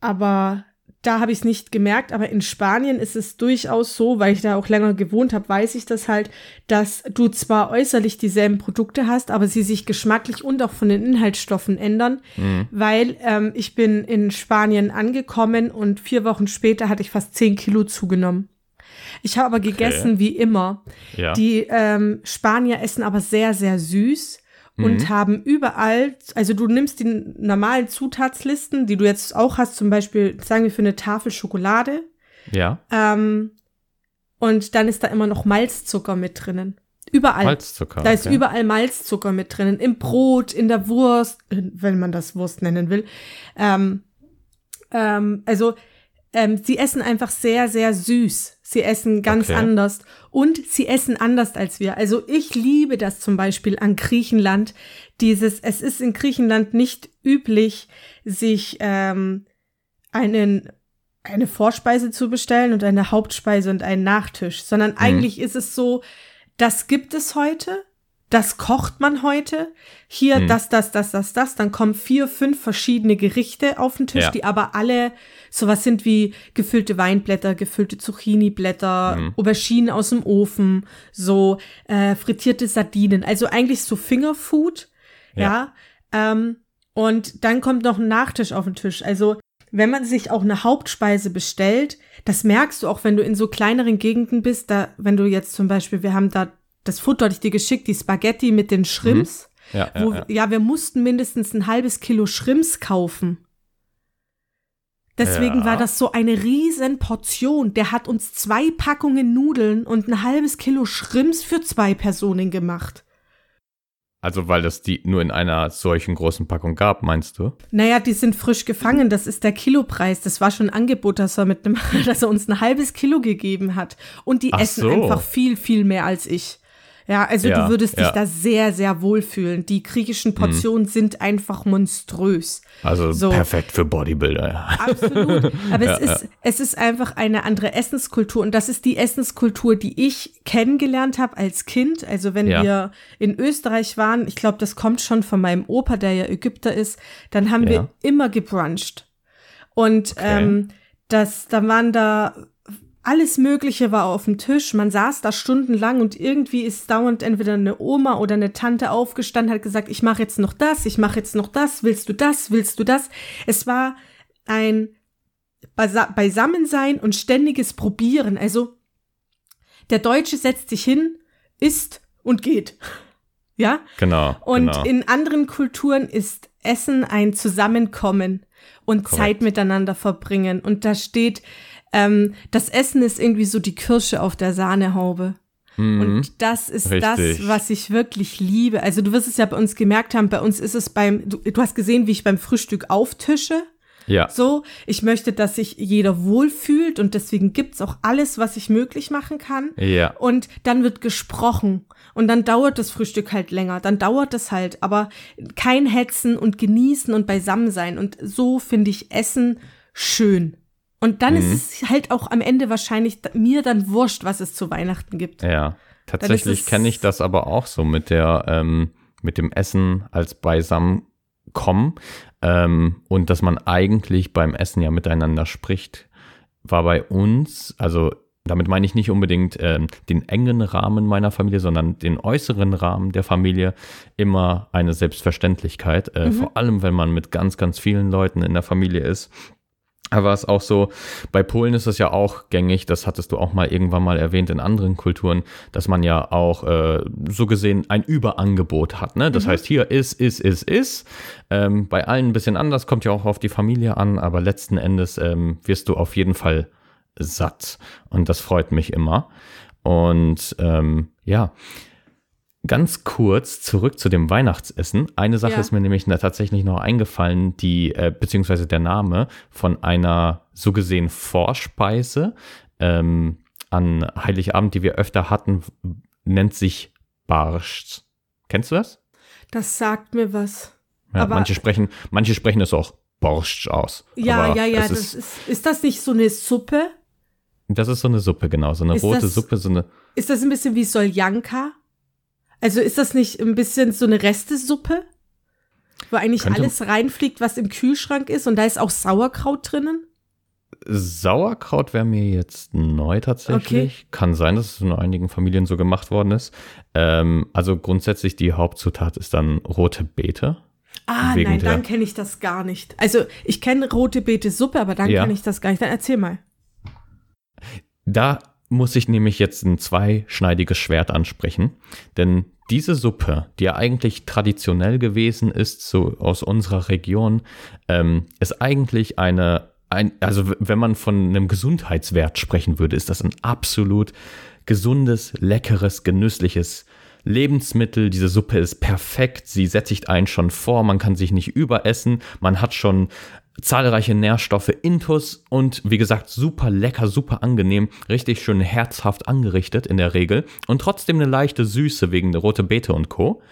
aber da habe ich es nicht gemerkt, aber in Spanien ist es durchaus so, weil ich da auch länger gewohnt habe, weiß ich das halt, dass du zwar äußerlich dieselben Produkte hast, aber sie sich geschmacklich und auch von den Inhaltsstoffen ändern, mhm. weil ähm, ich bin in Spanien angekommen und vier Wochen später hatte ich fast zehn Kilo zugenommen. Ich habe aber gegessen okay. wie immer. Ja. Die ähm, Spanier essen aber sehr, sehr süß und mhm. haben überall, also du nimmst die normalen Zutatslisten, die du jetzt auch hast, zum Beispiel, sagen wir für eine Tafel Schokolade. Ja. Ähm, und dann ist da immer noch Malzzucker mit drinnen. Überall. Malzzucker. Da ist okay. überall Malzzucker mit drinnen. Im Brot, in der Wurst, wenn man das Wurst nennen will. Ähm, ähm, also ähm, sie essen einfach sehr, sehr süß. Sie essen ganz okay. anders und sie essen anders als wir. Also ich liebe das zum Beispiel an Griechenland. Dieses, es ist in Griechenland nicht üblich, sich ähm, einen eine Vorspeise zu bestellen und eine Hauptspeise und einen Nachtisch, sondern mhm. eigentlich ist es so, das gibt es heute, das kocht man heute. Hier, hm. das, das, das, das, das. Dann kommen vier, fünf verschiedene Gerichte auf den Tisch, ja. die aber alle sowas sind wie gefüllte Weinblätter, gefüllte Zucchiniblätter, hm. Auberginen aus dem Ofen, so äh, frittierte Sardinen. Also eigentlich so Fingerfood. Ja. ja ähm, und dann kommt noch ein Nachtisch auf den Tisch. Also wenn man sich auch eine Hauptspeise bestellt, das merkst du auch, wenn du in so kleineren Gegenden bist, da, wenn du jetzt zum Beispiel, wir haben da das hatte ich dir geschickt, die Spaghetti mit den Shrimps. Mhm. Ja, ja, wo, ja. ja, wir mussten mindestens ein halbes Kilo Shrimps kaufen. Deswegen ja. war das so eine riesen Portion. Der hat uns zwei Packungen Nudeln und ein halbes Kilo Shrimps für zwei Personen gemacht. Also weil das die nur in einer solchen großen Packung gab, meinst du? Naja, die sind frisch gefangen. Das ist der Kilopreis. Das war schon ein Angebot, dass er, mit einem, dass er uns ein halbes Kilo gegeben hat. Und die Ach essen so. einfach viel, viel mehr als ich. Ja, also ja, du würdest dich da sehr, sehr wohlfühlen. Die griechischen mhm. Portionen mhm. sind einfach monströs. Also so. perfekt für Bodybuilder, ja. Absolut. Aber ja, es, ist, es ist einfach eine andere Essenskultur. Und das ist die Essenskultur, die ich kennengelernt habe als Kind. Also wenn wir in Österreich waren, ich glaube, das kommt schon von meinem Opa, der ja Ägypter ist, dann haben wir immer gebruncht. Und okay. ähm, das, da waren da alles Mögliche war auf dem Tisch. Man saß da stundenlang und irgendwie ist dauernd entweder eine Oma oder eine Tante aufgestanden, hat gesagt, ich mache jetzt noch das, ich mache jetzt noch das, willst du das, willst du das? Es war ein Beisammensein und ständiges Probieren. Also der Deutsche setzt sich hin, isst und geht. Ja? Genau. Und genau. in anderen Kulturen ist Essen ein Zusammenkommen und Korrekt. Zeit miteinander verbringen. Und da steht, ähm, das Essen ist irgendwie so die Kirsche auf der Sahnehaube. Mhm. Und das ist das, Richtig. was ich wirklich liebe. Also du wirst es ja bei uns gemerkt haben, bei uns ist es beim, du, du hast gesehen, wie ich beim Frühstück auftische. Ja. So, ich möchte, dass sich jeder wohlfühlt und deswegen gibt's auch alles, was ich möglich machen kann. Ja. Und dann wird gesprochen. Und dann dauert das Frühstück halt länger. Dann dauert es halt. Aber kein Hetzen und genießen und beisammen sein. Und so finde ich Essen schön. Und dann Mhm. ist es halt auch am Ende wahrscheinlich mir dann wurscht, was es zu Weihnachten gibt. Ja, tatsächlich kenne ich das aber auch so mit der, ähm, mit dem Essen als Beisammenkommen ähm, und dass man eigentlich beim Essen ja miteinander spricht, war bei uns, also damit meine ich nicht unbedingt ähm, den engen Rahmen meiner Familie, sondern den äußeren Rahmen der Familie immer eine Selbstverständlichkeit, äh, vor allem wenn man mit ganz, ganz vielen Leuten in der Familie ist. Aber es ist auch so, bei Polen ist es ja auch gängig, das hattest du auch mal irgendwann mal erwähnt in anderen Kulturen, dass man ja auch äh, so gesehen ein Überangebot hat. Ne? Das heißt, hier ist, ist, ist, ist. Ähm, bei allen ein bisschen anders, kommt ja auch auf die Familie an, aber letzten Endes ähm, wirst du auf jeden Fall satt. Und das freut mich immer. Und ähm, ja, Ganz kurz zurück zu dem Weihnachtsessen. Eine Sache Ja. ist mir nämlich tatsächlich noch eingefallen, die, äh, beziehungsweise der Name von einer so gesehen Vorspeise ähm, an Heiligabend, die wir öfter hatten, nennt sich Barsch. Kennst du das? Das sagt mir was. Ja, Aber- manche sprechen, manche sprechen es auch Borscht aus. Ja, Aber ja, ja. Das ist, ist, ist das nicht so eine Suppe? das ist so eine Suppe, genau. So eine Ist rote das- Suppe, so eine. Ist das ein bisschen wie Soljanka? Also ist das nicht ein bisschen so eine Restesuppe? Wo eigentlich Könnte- alles reinfliegt, was im Kühlschrank ist und da ist auch Sauerkraut drinnen? Sauerkraut wäre mir jetzt neu tatsächlich. Kann sein, dass es in einigen Familien so gemacht worden ist. Ähm, also grundsätzlich die Hauptzutat ist dann rote Beete. Ah, nein, dann kenne ich das gar nicht. Also ich kenne rote Beete Suppe, aber dann Ja. kenne ich das gar nicht. Dann erzähl mal. Da muss ich nämlich jetzt ein zweischneidiges Schwert ansprechen, denn diese Suppe, die ja eigentlich traditionell gewesen ist, so aus unserer Region, ähm, ist eigentlich eine, ein, also wenn man von einem Gesundheitswert sprechen würde, ist das ein absolut gesundes, leckeres, genüssliches Lebensmittel. Diese Suppe ist perfekt, sie sättigt einen schon vor, man kann sich nicht überessen, man hat schon zahlreiche Nährstoffe intus und wie gesagt, super lecker, super angenehm, richtig schön herzhaft angerichtet in der Regel und trotzdem eine leichte Süße wegen der rote Beete und Co.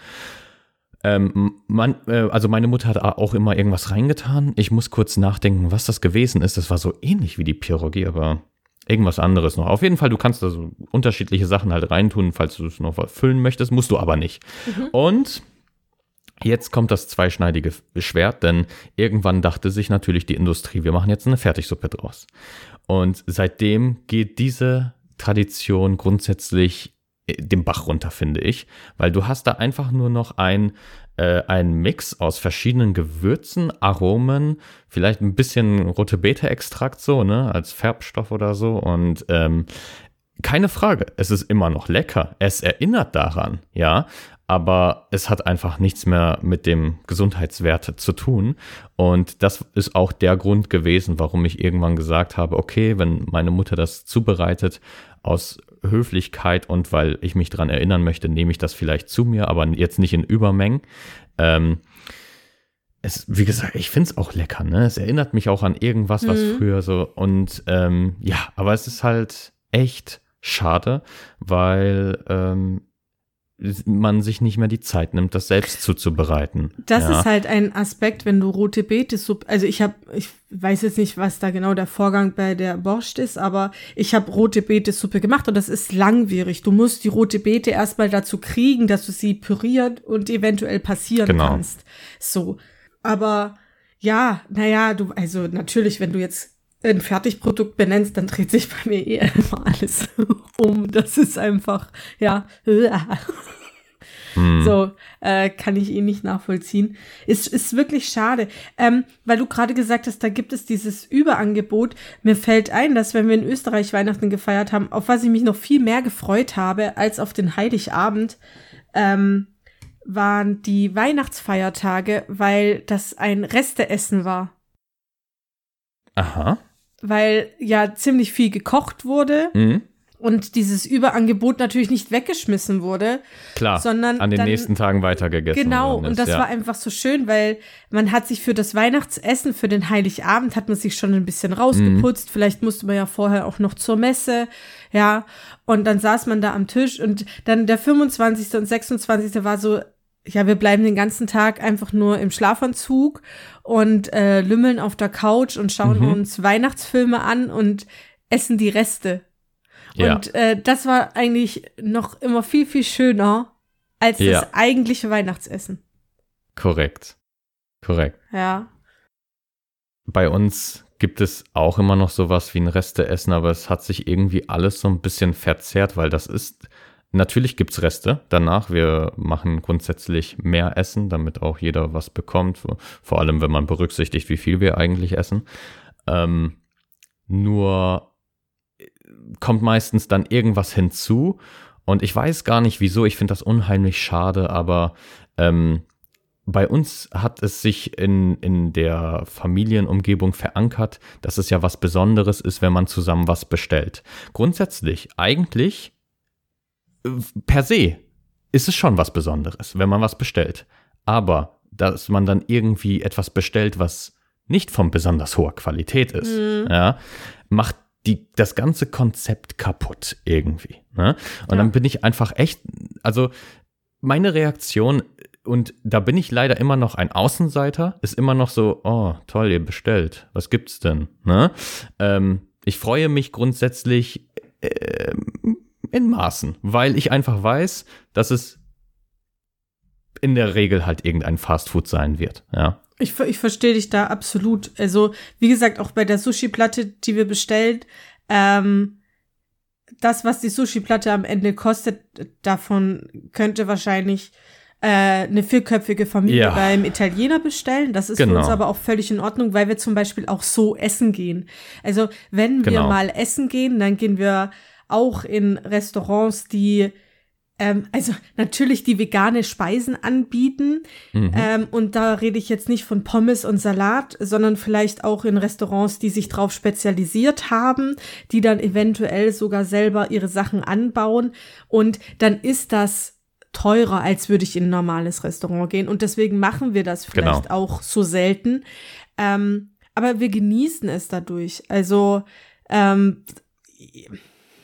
Ähm, man, äh, also meine Mutter hat auch immer irgendwas reingetan. Ich muss kurz nachdenken, was das gewesen ist. Das war so ähnlich wie die Pierogi, aber irgendwas anderes noch. Auf jeden Fall, du kannst da so unterschiedliche Sachen halt reintun, falls du es noch füllen möchtest, musst du aber nicht. Und jetzt kommt das zweischneidige Schwert, denn irgendwann dachte sich natürlich die Industrie, wir machen jetzt eine Fertigsuppe draus. Und seitdem geht diese Tradition grundsätzlich äh, den Bach runter, finde ich, weil du hast da einfach nur noch ein, äh, ein Mix aus verschiedenen Gewürzen, Aromen, vielleicht ein bisschen rote Beete-Extrakt so, ne, als Färbstoff oder so und ähm, keine Frage, es ist immer noch lecker. Es erinnert daran, ja, aber es hat einfach nichts mehr mit dem Gesundheitswert zu tun. Und das ist auch der Grund gewesen, warum ich irgendwann gesagt habe, okay, wenn meine Mutter das zubereitet, aus Höflichkeit und weil ich mich dran erinnern möchte, nehme ich das vielleicht zu mir, aber jetzt nicht in Übermengen. Ähm, es, wie gesagt, ich finde es auch lecker, ne? Es erinnert mich auch an irgendwas, was Mhm. früher so und ähm, ja, aber es ist halt echt schade, weil ähm, man sich nicht mehr die Zeit nimmt, das selbst zuzubereiten. Das ja. ist halt ein Aspekt, wenn du rote Beete also ich habe, ich weiß jetzt nicht, was da genau der Vorgang bei der Borscht ist, aber ich habe rote Beete Suppe gemacht und das ist langwierig. Du musst die rote Beete erstmal dazu kriegen, dass du sie püriert und eventuell passieren Genau. kannst. So. Aber ja, naja, du, also natürlich, wenn du jetzt ein Fertigprodukt benennst, dann dreht sich bei mir eh immer alles um. Das ist einfach, ja. Hm. So, äh, kann ich ihn nicht nachvollziehen. Ist, ist wirklich schade. Ähm, weil du gerade gesagt hast, da gibt es dieses Überangebot. Mir fällt ein, dass wenn wir in Österreich Weihnachten gefeiert haben, auf was ich mich noch viel mehr gefreut habe als auf den Heiligabend, ähm, waren die Weihnachtsfeiertage, weil das ein Resteessen war. Aha. Weil ja ziemlich viel gekocht wurde Mhm. und dieses Überangebot natürlich nicht weggeschmissen wurde. Klar, sondern an den dann, nächsten Tagen weitergegessen. Genau, ist, und das ja. war einfach so schön, weil man hat sich für das Weihnachtsessen, für den Heiligabend, hat man sich schon ein bisschen rausgeputzt. Mhm. Vielleicht musste man ja vorher auch noch zur Messe, ja. Und dann saß man da am Tisch und dann der 25. und 26. war so, ja, wir bleiben den ganzen Tag einfach nur im Schlafanzug und äh, lümmeln auf der Couch und schauen Mhm. uns Weihnachtsfilme an und essen die Reste. Ja. Und äh, das war eigentlich noch immer viel, viel schöner als Ja. das eigentliche Weihnachtsessen. Korrekt. Korrekt. Ja. Bei uns gibt es auch immer noch sowas wie ein Resteessen, aber es hat sich irgendwie alles so ein bisschen verzerrt, weil das ist, natürlich gibt's Reste danach. Wir machen grundsätzlich mehr Essen, damit auch jeder was bekommt, vor allem wenn man berücksichtigt, wie viel wir eigentlich essen. Ähm, nur äh, kommt meistens dann irgendwas hinzu und ich weiß gar nicht wieso, ich finde das unheimlich schade, aber ähm, bei uns hat es sich in, in der Familienumgebung verankert, dass es ja was Besonderes ist, wenn man zusammen was bestellt. Grundsätzlich, eigentlich, per se, ist es schon was Besonderes, wenn man was bestellt. Aber, dass man dann irgendwie etwas bestellt, was nicht von besonders hoher Qualität ist, Mhm. ja, macht die, das ganze Konzept kaputt irgendwie. Ne? Und Ja. dann bin ich einfach echt, also meine Reaktion, und da bin ich leider immer noch ein Außenseiter, ist immer noch so, oh, toll, ihr bestellt, was gibt's denn? Ne? Ähm, ich freue mich grundsätzlich ähm, in Maßen, weil ich einfach weiß, dass es in der Regel halt irgendein Fastfood sein wird. Ja. Ich, ich verstehe dich da absolut. Also, wie gesagt, auch bei der Sushi-Platte, die wir bestellen, ähm, das, was die Sushi-Platte am Ende kostet, davon könnte wahrscheinlich äh, eine vierköpfige Familie Ja. beim Italiener bestellen. Das ist für Genau. uns aber auch völlig in Ordnung, weil wir zum Beispiel auch so essen gehen. Also, wenn wir Genau. mal essen gehen, dann gehen wir auch in Restaurants, die ähm, also natürlich die vegane Speisen anbieten. Mhm. Ähm, und da rede ich jetzt nicht von Pommes und Salat, sondern vielleicht auch in Restaurants, die sich darauf spezialisiert haben, die dann eventuell sogar selber ihre Sachen anbauen. Und dann ist das teurer, als würde ich in ein normales Restaurant gehen. Und deswegen machen wir das vielleicht Genau. auch so selten. Ähm, aber wir genießen es dadurch. Also ähm,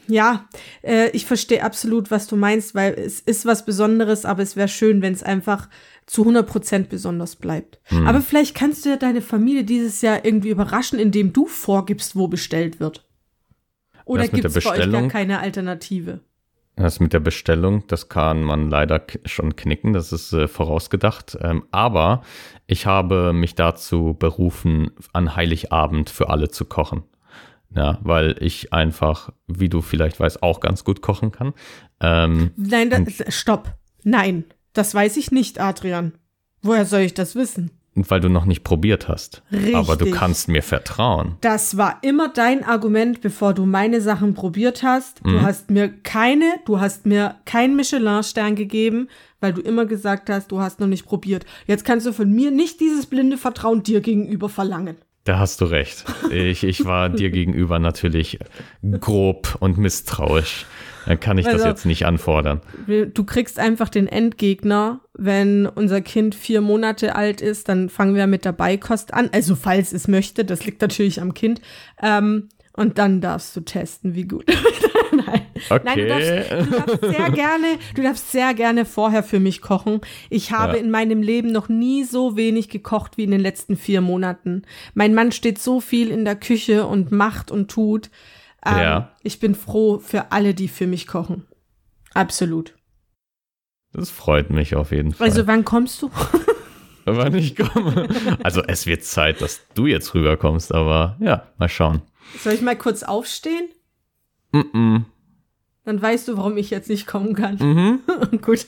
ja, äh, ich verstehe absolut, was du meinst, weil es ist was Besonderes, aber es wäre schön, wenn es einfach zu 100% besonders bleibt. Hm. Aber vielleicht kannst du ja deine Familie dieses Jahr irgendwie überraschen, indem du vorgibst, wo bestellt wird. Oder gibt es bei euch gar keine Alternative? Das mit der Bestellung, das kann man leider schon knicken, das ist äh, vorausgedacht. Ähm, aber ich habe mich dazu berufen, an Heiligabend für alle zu kochen. Ja, weil ich einfach, wie du vielleicht weißt, auch ganz gut kochen kann. Ähm, Nein, das, stopp. Nein, das weiß ich nicht, Adrian. Woher soll ich das wissen? und weil du noch nicht probiert hast. Aber du Richtig. kannst mir vertrauen. Das war immer dein Argument, bevor du meine Sachen probiert hast. Mhm. Du hast mir keine, du hast mir keinen Michelin-Stern gegeben, weil du immer gesagt hast, du hast noch nicht probiert. Jetzt kannst du von mir nicht dieses blinde Vertrauen dir gegenüber verlangen. Da hast du recht. Ich, ich war dir gegenüber natürlich grob und misstrauisch. Dann kann ich das Also- jetzt nicht anfordern. Du kriegst einfach den Endgegner, wenn unser Kind vier Monate alt ist, dann fangen wir mit der Beikost an. Also falls es möchte, das liegt natürlich am Kind. Ähm, und dann darfst du testen, wie gut. Nein. Nein, du darfst, du darfst sehr gerne, du darfst sehr gerne vorher für mich kochen. Ich habe Ja. in meinem Leben noch nie so wenig gekocht wie in den letzten vier Monaten. Mein Mann steht so viel in der Küche und macht und tut. Ähm, Ja. Ich bin froh für alle, die für mich kochen. Absolut. Das freut mich auf jeden Fall. Also wann kommst du? wann ich komme. Also es wird Zeit, dass du jetzt rüberkommst, aber ja, mal schauen. Soll ich mal kurz aufstehen? Mm -mm. Dann weißt du, warum ich jetzt nicht kommen kann. Mhm. Gut.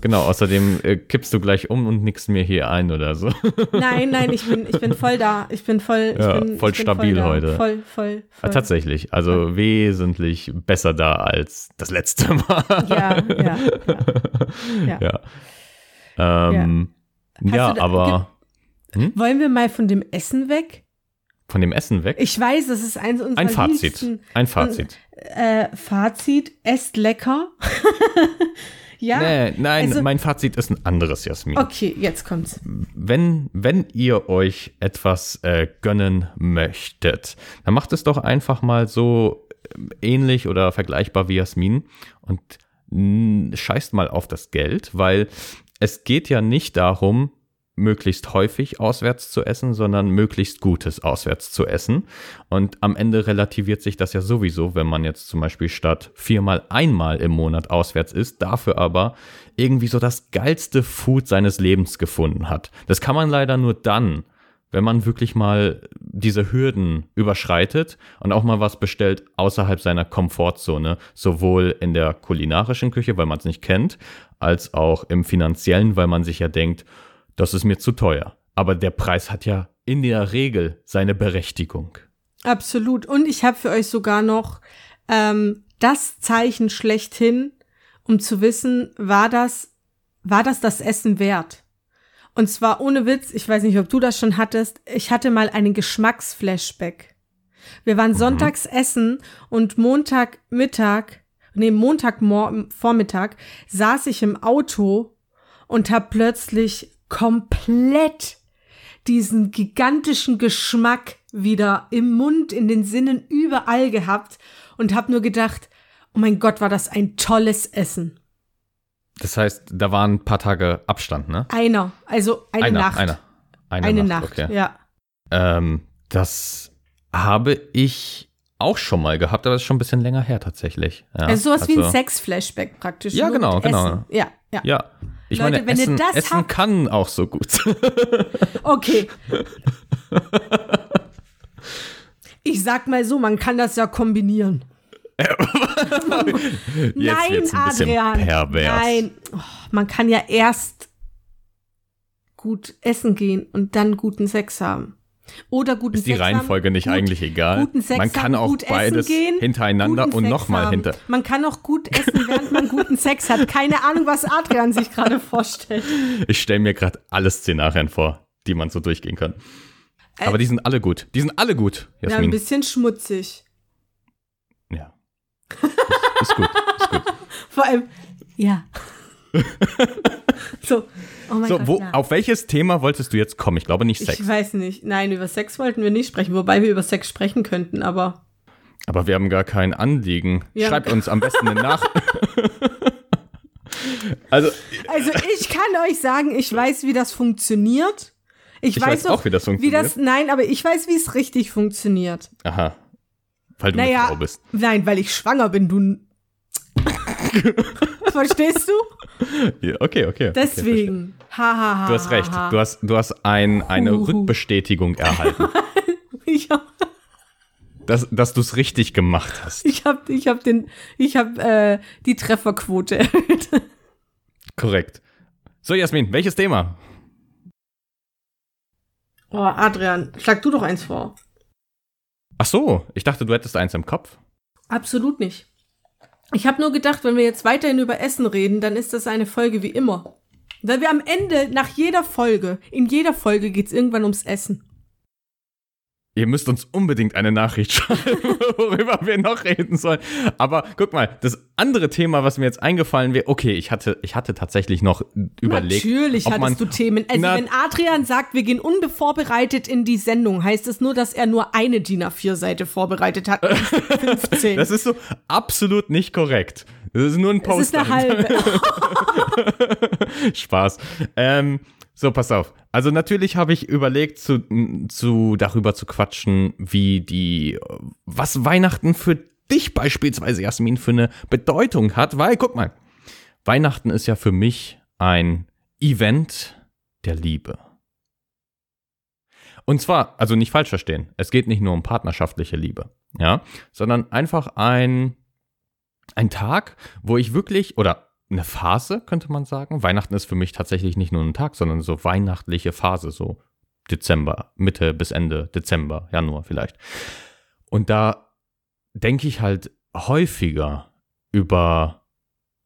Genau, außerdem äh, kippst du gleich um und nickst mir hier ein oder so. Nein, nein, ich bin, ich bin voll da. Ich bin voll, ich Ja, bin, voll ich bin stabil voll da. heute. Voll, voll, Ah, voll. tatsächlich, also wesentlich besser da als das letzte Mal. Ja, ja, ja. ja. Ja, ähm, ja du aber Wollen wir mal von dem Essen weg? Von dem Essen weg. Ich weiß, es ist eins unserer Ein Fazit. liebsten- Ein Fazit. Äh, Fazit, esst lecker. ja. Nee, nein, also- mein Fazit ist ein anderes, Jasmin. Okay, jetzt kommt's. Wenn, wenn ihr euch etwas äh, gönnen möchtet, dann macht es doch einfach mal so ähm, ähnlich oder vergleichbar wie Jasmin und scheißt mal auf das Geld, weil es geht ja nicht darum, möglichst häufig auswärts zu essen, sondern möglichst Gutes auswärts zu essen. Und am Ende relativiert sich das ja sowieso, wenn man jetzt zum Beispiel statt viermal einmal im Monat auswärts isst, dafür aber irgendwie so das geilste Food seines Lebens gefunden hat. Das kann man leider nur dann, wenn man wirklich mal diese Hürden überschreitet und auch mal was bestellt außerhalb seiner Komfortzone, sowohl in der kulinarischen Küche, weil man es nicht kennt, als auch im finanziellen, weil man sich ja denkt, das ist mir zu teuer. Aber der Preis hat ja in der Regel seine Berechtigung. Absolut. Und ich habe für euch sogar noch ähm, das Zeichen schlechthin, um zu wissen, war das, war das das Essen wert? Und zwar ohne Witz, ich weiß nicht, ob du das schon hattest, ich hatte mal einen Geschmacksflashback. Wir waren sonntags essen und Montagmittag, nee, Montagvormittag saß ich im Auto und hab plötzlich komplett diesen gigantischen Geschmack wieder im Mund, in den Sinnen, überall gehabt und hab nur gedacht, oh mein Gott, war das ein tolles Essen. Das heißt, da waren ein paar Tage Abstand, ne? Einer, also eine einer, Nacht. Einer. Eine, Eine Nacht, Nacht, okay. ja. Ähm, das habe ich auch schon mal gehabt, aber das ist schon ein bisschen länger her tatsächlich. Ja, Also sowas wie ein also- Sex-Flashback praktisch. Ja, genau, genau. Essen. Ja, ja. Ja, ich Leute, meine, wenn ihr Essen, das Essen habt- kann auch so gut. Okay. Ich sag mal so, man kann das ja kombinieren. Jetzt Nein, Adrian. pervers. Nein, oh, man kann ja erst gut essen gehen und dann guten Sex haben. Oder guten Ist die Sex Reihenfolge haben, nicht gut, eigentlich egal? Guten Sex man kann haben, auch beides gehen, hintereinander und Sex nochmal hinter. Man kann auch gut essen, während man guten Sex hat. Keine Ahnung, was Adrian sich gerade vorstellt. Ich stelle mir gerade alle Szenarien vor, die man so durchgehen kann. Äh, Aber die sind alle gut. Die sind alle gut, Ja, ein Jasmin. bisschen schmutzig. Ja. Ist, ist gut, ist gut. Vor allem, ja. so, oh mein So, Gott. wo, auf welches Thema wolltest du jetzt kommen? Ich glaube nicht Sex. Ich weiß nicht. Nein, über Sex wollten wir nicht sprechen, wobei wir über Sex sprechen könnten, aber Aber wir haben gar kein Anliegen. Ja. Schreibt uns am besten eine Nach. also, Also ich kann euch sagen, ich weiß, wie das funktioniert. Ich, Ich weiß auch, wie das Wie das, funktioniert. nein, aber ich weiß, wie es richtig funktioniert. aha. Weil du eine Naja, Frau bist. nein, weil ich schwanger bin, du. Verstehst du? Ja, okay, okay. okay, verstehe. Deswegen. Ha, ha, ha, Du hast recht. Ha. Du hast, du hast ein, eine Huhu. Rückbestätigung erhalten, Ich hab, dass, dass du es richtig gemacht hast. ich hab, ich hab den, ich hab äh, die Trefferquote erhöht. Korrekt. So, Jasmin, welches Thema? Oh, Adrian, schlag du doch eins vor. Ach so, ich dachte, du hättest eins im Kopf. Absolut nicht. Ich habe nur gedacht, wenn wir jetzt weiterhin über Essen reden, dann ist das eine Folge wie immer. Weil wir am Ende, nach jeder Folge, in jeder Folge geht's irgendwann ums Essen. Ihr müsst uns unbedingt eine Nachricht schreiben, worüber wir noch reden sollen. Aber guck mal, das andere Thema, was mir jetzt eingefallen wäre, okay, ich hatte, ich hatte tatsächlich noch überlegt. Natürlich ob man, hattest du Themen. Also Na- wenn Adrian sagt, wir gehen unbevorbereitet in die Sendung, heißt es nur, dass er nur eine DIN A4-Seite vorbereitet hat. nicht 15. Das ist so absolut nicht korrekt. Das ist nur ein Das ist eine halbe. Spaß. Ähm, so, pass auf. Also natürlich habe ich überlegt, zu, zu darüber zu quatschen, wie die, was Weihnachten für dich beispielsweise, Jasmin, für eine Bedeutung hat. Weil, guck mal, Weihnachten ist ja für mich ein Event der Liebe. Und zwar, also nicht falsch verstehen, es geht nicht nur um partnerschaftliche Liebe, ja, sondern einfach ein, ein Tag, wo ich wirklich, oder eine Phase, könnte man sagen. Weihnachten ist für mich tatsächlich nicht nur ein Tag, sondern so weihnachtliche Phase, so Dezember, Mitte bis Ende Dezember, Januar vielleicht. Und da denke ich halt häufiger über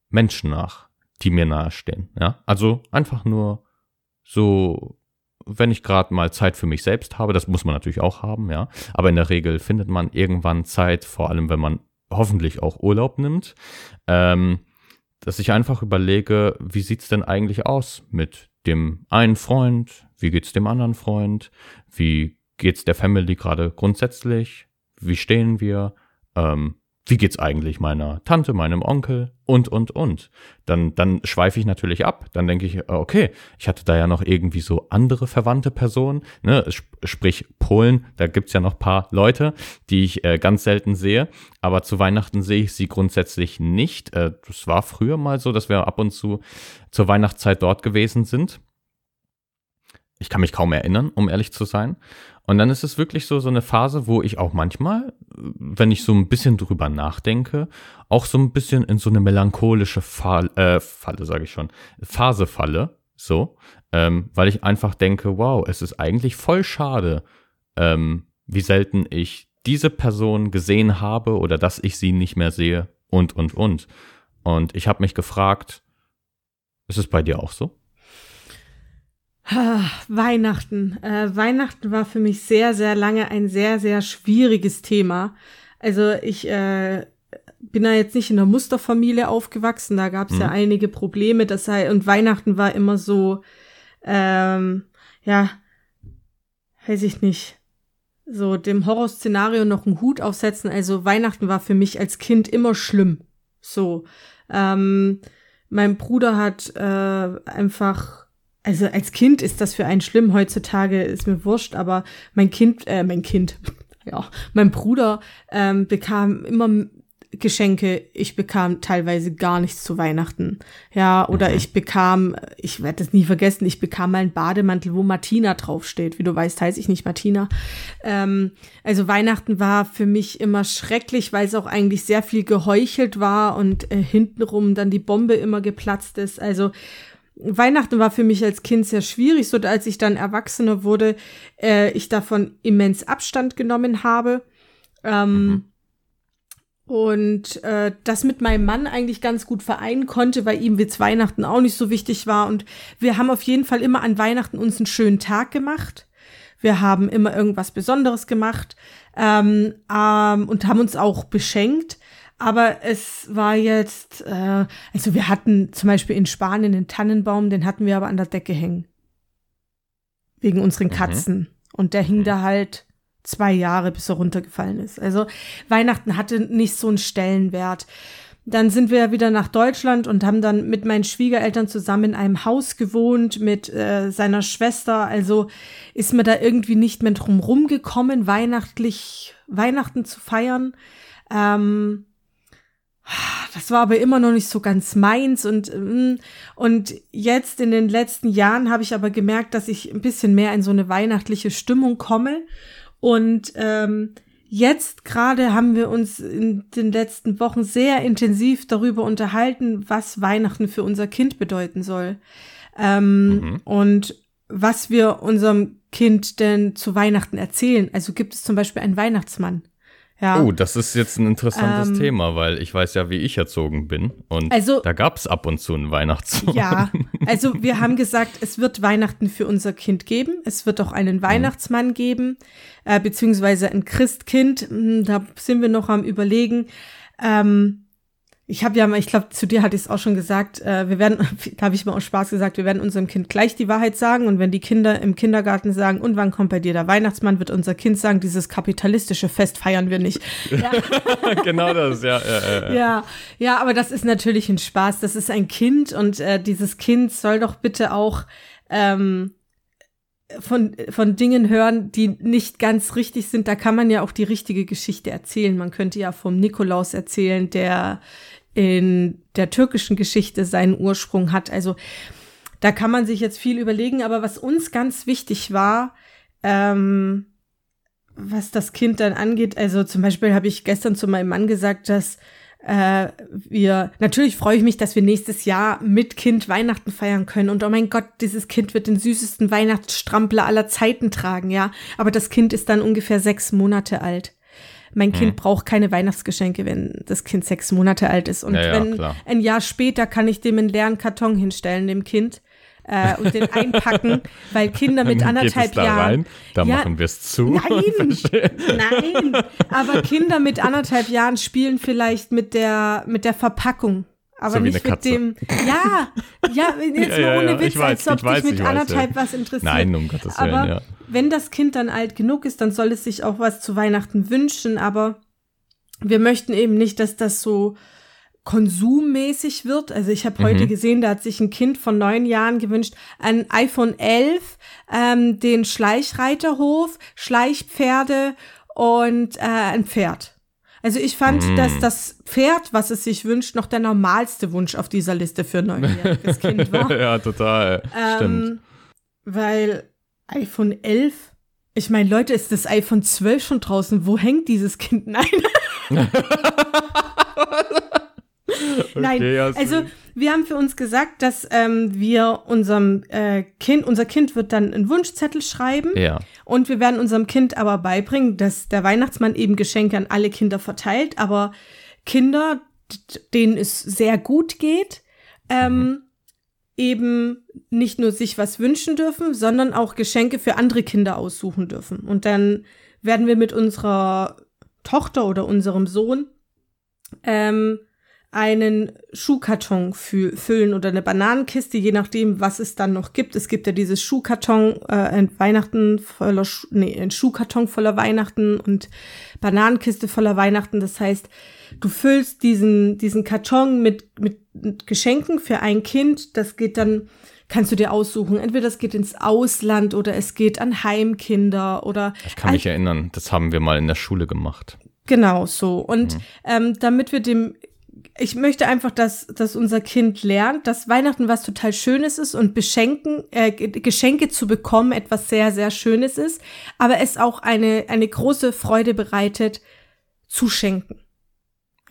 Menschen nach, die mir nahestehen. Ja? Also einfach nur so wenn ich gerade mal Zeit für mich selbst habe, das muss man natürlich auch haben, ja. Aber in der Regel findet man irgendwann Zeit, vor allem wenn man hoffentlich auch Urlaub nimmt, ähm, dass ich einfach überlege, wie sieht's denn eigentlich aus mit dem einen Freund, wie geht's dem anderen Freund, wie geht's der Family gerade grundsätzlich, wie stehen wir, ähm, wie geht's eigentlich meiner Tante, meinem Onkel und, und, und. Dann, dann schweife ich natürlich ab. Dann denke ich, äh, okay, ich hatte da ja noch irgendwie so andere verwandte Personen, ne? sprich Polen, da gibt's ja noch paar Leute, die ich äh, ganz selten sehe. Aber zu Weihnachten sehe ich sie grundsätzlich nicht. Äh, das war früher mal so, dass wir ab und zu zur Weihnachtszeit dort gewesen sind. Ich kann mich kaum erinnern, um ehrlich zu sein. Und dann ist es wirklich so, so eine Phase, wo ich auch manchmal, wenn ich so ein bisschen drüber nachdenke, auch so ein bisschen in so eine melancholische Fall, äh, Falle, sage ich schon, Phase falle, so, ähm, weil ich einfach denke, wow, es ist eigentlich voll schade, ähm, wie selten ich diese Person gesehen habe oder dass ich sie nicht mehr sehe und, und, und. Und ich habe mich gefragt, ist es bei dir auch so? Weihnachten. Äh, Weihnachten war für mich sehr, sehr lange ein sehr, sehr schwieriges Thema. Also ich äh, bin da jetzt nicht in einer Musterfamilie aufgewachsen, da gab es mhm. ja einige Probleme. Das sei, und Weihnachten war immer so, ähm, ja, weiß ich nicht, so dem Horrorszenario noch einen Hut aufsetzen. Also Weihnachten war für mich als Kind immer schlimm. So. Ähm, mein Bruder hat äh, einfach also als Kind ist das für einen schlimm. Heutzutage ist mir wurscht, aber mein Kind, äh, mein Kind, ja, mein Bruder ähm, bekam immer Geschenke. Ich bekam teilweise gar nichts zu Weihnachten. Ja, oder mhm. ich bekam, ich werde das nie vergessen, ich bekam mal einen Bademantel, wo Martina draufsteht. Wie du weißt, heiße ich nicht Martina. Ähm, also Weihnachten war für mich immer schrecklich, weil es auch eigentlich sehr viel geheuchelt war und äh, hintenrum dann die Bombe immer geplatzt ist. Also Weihnachten war für mich als Kind sehr schwierig, so als ich dann Erwachsener wurde, äh, ich davon immens Abstand genommen habe. Ähm, mhm. Und äh, das mit meinem Mann eigentlich ganz gut vereinen konnte, weil ihm Witz Weihnachten auch nicht so wichtig war. Und wir haben auf jeden Fall immer an Weihnachten uns einen schönen Tag gemacht. Wir haben immer irgendwas Besonderes gemacht ähm, ähm, und haben uns auch beschenkt. Aber es war jetzt, äh, also wir hatten zum Beispiel in Spanien den Tannenbaum, den hatten wir aber an der Decke hängen. Wegen unseren mhm. Katzen. Mhm. Und der hing mhm. da halt zwei Jahre, bis er runtergefallen ist. Also Weihnachten hatte nicht so einen Stellenwert. Dann sind wir wieder nach Deutschland und haben dann mit meinen Schwiegereltern zusammen in einem Haus gewohnt mit äh, seiner Schwester. Also ist mir da irgendwie nicht mehr drum rumgekommen, weihnachtlich Weihnachten zu feiern. Ähm, das war aber immer noch nicht so ganz meins und mm, und jetzt in den letzten Jahren habe ich aber gemerkt, dass ich ein bisschen mehr in so eine weihnachtliche Stimmung komme und ähm, jetzt gerade haben wir uns in den letzten Wochen sehr intensiv darüber unterhalten, was Weihnachten für unser Kind bedeuten soll ähm, mhm. und was wir unserem Kind denn zu Weihnachten erzählen. Also gibt es zum Beispiel einen Weihnachtsmann. Ja. Oh, das ist jetzt ein interessantes ähm, Thema, weil ich weiß ja, wie ich erzogen bin. Und also, da gab es ab und zu einen Weihnachtsmann. Ja, also wir haben gesagt, es wird Weihnachten für unser Kind geben. Es wird auch einen mhm. Weihnachtsmann mhm. geben, äh, beziehungsweise ein Christkind. Hm, da sind wir noch am Überlegen. Ähm, ich habe ja mal, ich glaube, zu dir hatte ich es auch schon gesagt, äh, wir werden, da habe ich mal aus Spaß gesagt, wir werden unserem Kind gleich die Wahrheit sagen und wenn die Kinder im Kindergarten sagen, und wann kommt bei dir der Weihnachtsmann, wird unser Kind sagen, dieses kapitalistische Fest feiern wir nicht. Ja. genau das, ja, ja, ja. Ja, ja, aber das ist natürlich ein Spaß. Das ist ein Kind und äh, dieses Kind soll doch bitte auch ähm, von, von Dingen hören, die nicht ganz richtig sind, da kann man ja auch die richtige Geschichte erzählen. Man könnte ja vom Nikolaus erzählen, der in der türkischen Geschichte seinen Ursprung hat. Also da kann man sich jetzt viel überlegen, aber was uns ganz wichtig war, ähm, was das Kind dann angeht, also zum Beispiel habe ich gestern zu meinem Mann gesagt, dass äh, wir, natürlich freue ich mich, dass wir nächstes Jahr mit Kind Weihnachten feiern können. Und oh mein Gott, dieses Kind wird den süßesten Weihnachtsstrampler aller Zeiten tragen, ja. Aber das Kind ist dann ungefähr sechs Monate alt. Mein Kind hm. braucht keine Weihnachtsgeschenke, wenn das Kind sechs Monate alt ist. Und ja, ja, wenn klar. ein Jahr später kann ich dem einen leeren Karton hinstellen, dem Kind. äh, und den einpacken, weil Kinder mit anderthalb da Jahren. rein, da Ja, machen wir es zu. Nein, nein. Aber Kinder mit anderthalb Jahren spielen vielleicht mit der, mit der Verpackung. Aber So nicht mit dem. Ja, ja, jetzt Ja, mal ja, ohne ja, Witz, ich weiß, als ob ich weiß, dich mit anderthalb ja. was interessiert. Nein, um Gottes Willen, aber ja. wenn das Kind dann alt genug ist, dann soll es sich auch was zu Weihnachten wünschen. Aber wir möchten eben nicht, dass das so konsummäßig wird. Also ich habe heute Mhm. gesehen, da hat sich ein Kind von neun Jahren gewünscht, ein iPhone 11, ähm, den Schleichreiterhof, Schleichpferde und äh, ein Pferd. Also ich fand, Mm. dass das Pferd, was es sich wünscht, noch der normalste Wunsch auf dieser Liste für ein neunjähriges Kind war. ja, total. Stimmt. Ähm, weil iPhone 11, ich meine, Leute, ist das iPhone 12 schon draußen? Wo hängt dieses Kind? Nein. Nein, Okay, ja, also. Wir haben für uns gesagt, dass ähm, wir unserem äh, Kind, unser Kind wird dann einen Wunschzettel schreiben Ja. und wir werden unserem Kind aber beibringen, dass der Weihnachtsmann eben Geschenke an alle Kinder verteilt, aber Kinder, denen es sehr gut geht, ähm, eben nicht nur sich was wünschen dürfen, sondern auch Geschenke für andere Kinder aussuchen dürfen. Und dann werden wir mit unserer Tochter oder unserem Sohn ähm, einen Schuhkarton fü füllen oder eine Bananenkiste, je nachdem, was es dann noch gibt. Es gibt ja dieses Schuhkarton, äh, ein Weihnachten voller, Schu nee, ein Schuhkarton voller Weihnachten und Bananenkiste voller Weihnachten. Das heißt, du füllst diesen, diesen Karton mit, mit Geschenken für ein Kind. Das geht dann, kannst du dir aussuchen. Entweder es geht ins Ausland oder es geht an Heimkinder oder Ich kann mich erinnern, das haben wir mal in der Schule gemacht. Genau so. Und ähm, damit wir dem, ich möchte einfach, dass, dass unser Kind lernt, dass Weihnachten was total Schönes ist und Beschenken, äh, Geschenke zu bekommen etwas sehr, sehr Schönes ist, aber es auch eine, eine große Freude bereitet, zu schenken.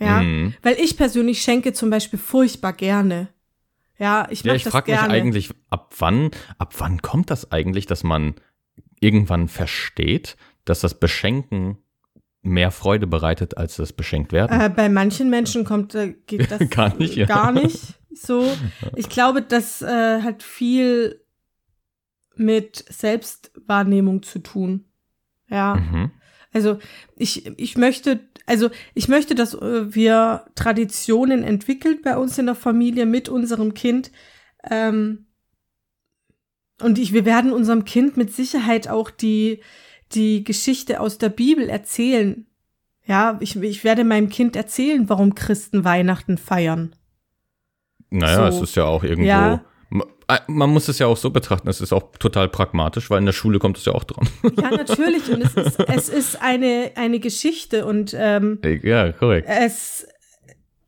Ja, Mhm. weil ich persönlich schenke zum Beispiel furchtbar gerne. Ja, ich Ja, ich frage mich eigentlich, ab wann, ab wann kommt das eigentlich, dass man irgendwann versteht, dass das Beschenken mehr Freude bereitet als das beschenkt werden? Äh, bei manchen Menschen kommt, äh, geht das Gar nicht, ja. Gar nicht so. Ich glaube, das äh, hat viel mit Selbstwahrnehmung zu tun. Ja, Mhm. also ich, ich möchte, also ich möchte, dass äh, wir Traditionen entwickelt bei uns in der Familie mit unserem Kind. Ähm, und ich, wir werden unserem Kind mit Sicherheit auch die, die Geschichte aus der Bibel erzählen. Ja, ich, ich werde meinem Kind erzählen, warum Christen Weihnachten feiern. Naja, So. es ist ja auch irgendwo. Ja. Äh, Man muss es ja auch so betrachten, es ist auch total pragmatisch, weil in der Schule kommt es ja auch dran. Ja, natürlich. Und es ist, es ist eine, eine Geschichte und ähm, ja, korrekt. es,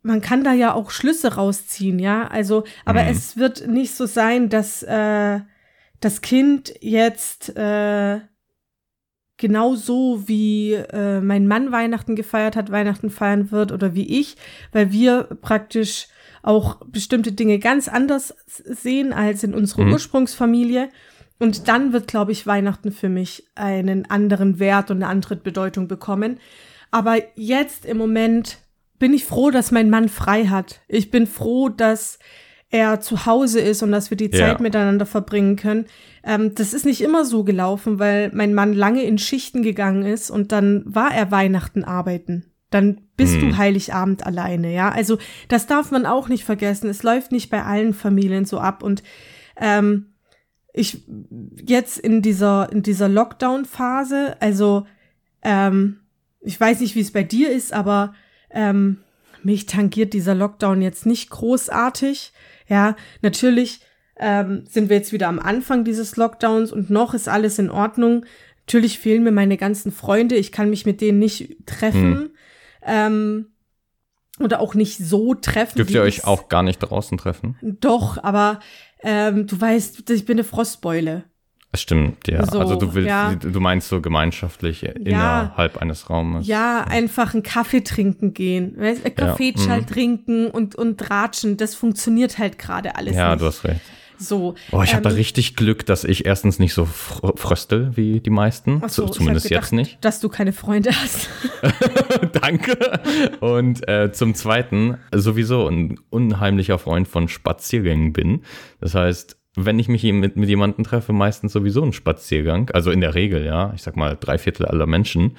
man kann da ja auch Schlüsse rausziehen, ja. Also, aber Mhm. es wird nicht so sein, dass äh, das Kind jetzt äh, genau so wie äh, mein Mann Weihnachten gefeiert hat, Weihnachten feiern wird oder wie ich, weil wir praktisch auch bestimmte Dinge ganz anders sehen als in unserer Mhm. Ursprungsfamilie. Und dann wird, glaube ich, Weihnachten für mich einen anderen Wert und eine andere Bedeutung bekommen. Aber jetzt im Moment bin ich froh, dass mein Mann frei hat. Ich bin froh, dass er zu Hause ist und dass wir die Ja. Zeit miteinander verbringen können. Ähm, das ist nicht immer so gelaufen, weil mein Mann lange in Schichten gegangen ist und dann war er Weihnachten arbeiten. Dann bist Hm. du Heiligabend alleine, ja. Also das darf man auch nicht vergessen. Es läuft nicht bei allen Familien so ab und ähm, ich jetzt in dieser in dieser Lockdown-Phase, also ähm, ich weiß nicht, wie es bei dir ist, aber ähm, mich tangiert dieser Lockdown jetzt nicht großartig. Ja, natürlich ähm, sind wir jetzt wieder am Anfang dieses Lockdowns und noch ist alles in Ordnung. Natürlich fehlen mir meine ganzen Freunde. Ich kann mich mit denen nicht treffen. Ähm, oder auch nicht so treffen. Dürft ihr euch auch gar nicht draußen treffen? Doch, aber ähm, du weißt, ich bin eine Frostbeule. Das stimmt, ja. So, also du willst, ja. du meinst so gemeinschaftlich innerhalb eines Raumes. Ja, einfach einen Kaffee trinken gehen. Weißt, ein Kaffeeschall mhm. trinken und, und ratschen, das funktioniert halt gerade alles Ja, nicht. du hast recht. so. Oh, ich habe da ähm, richtig Glück, dass ich erstens nicht so fr fröstel wie die meisten. ach so, zumindest gedacht, jetzt nicht. Dass du keine Freunde hast. Danke. Und äh, zum Zweiten sowieso ein unheimlicher Freund von Spaziergängen bin. Das heißt, wenn ich mich mit, mit jemandem treffe, meistens sowieso ein Spaziergang. Also in der Regel, ja. Ich sag mal, drei Viertel aller Menschen.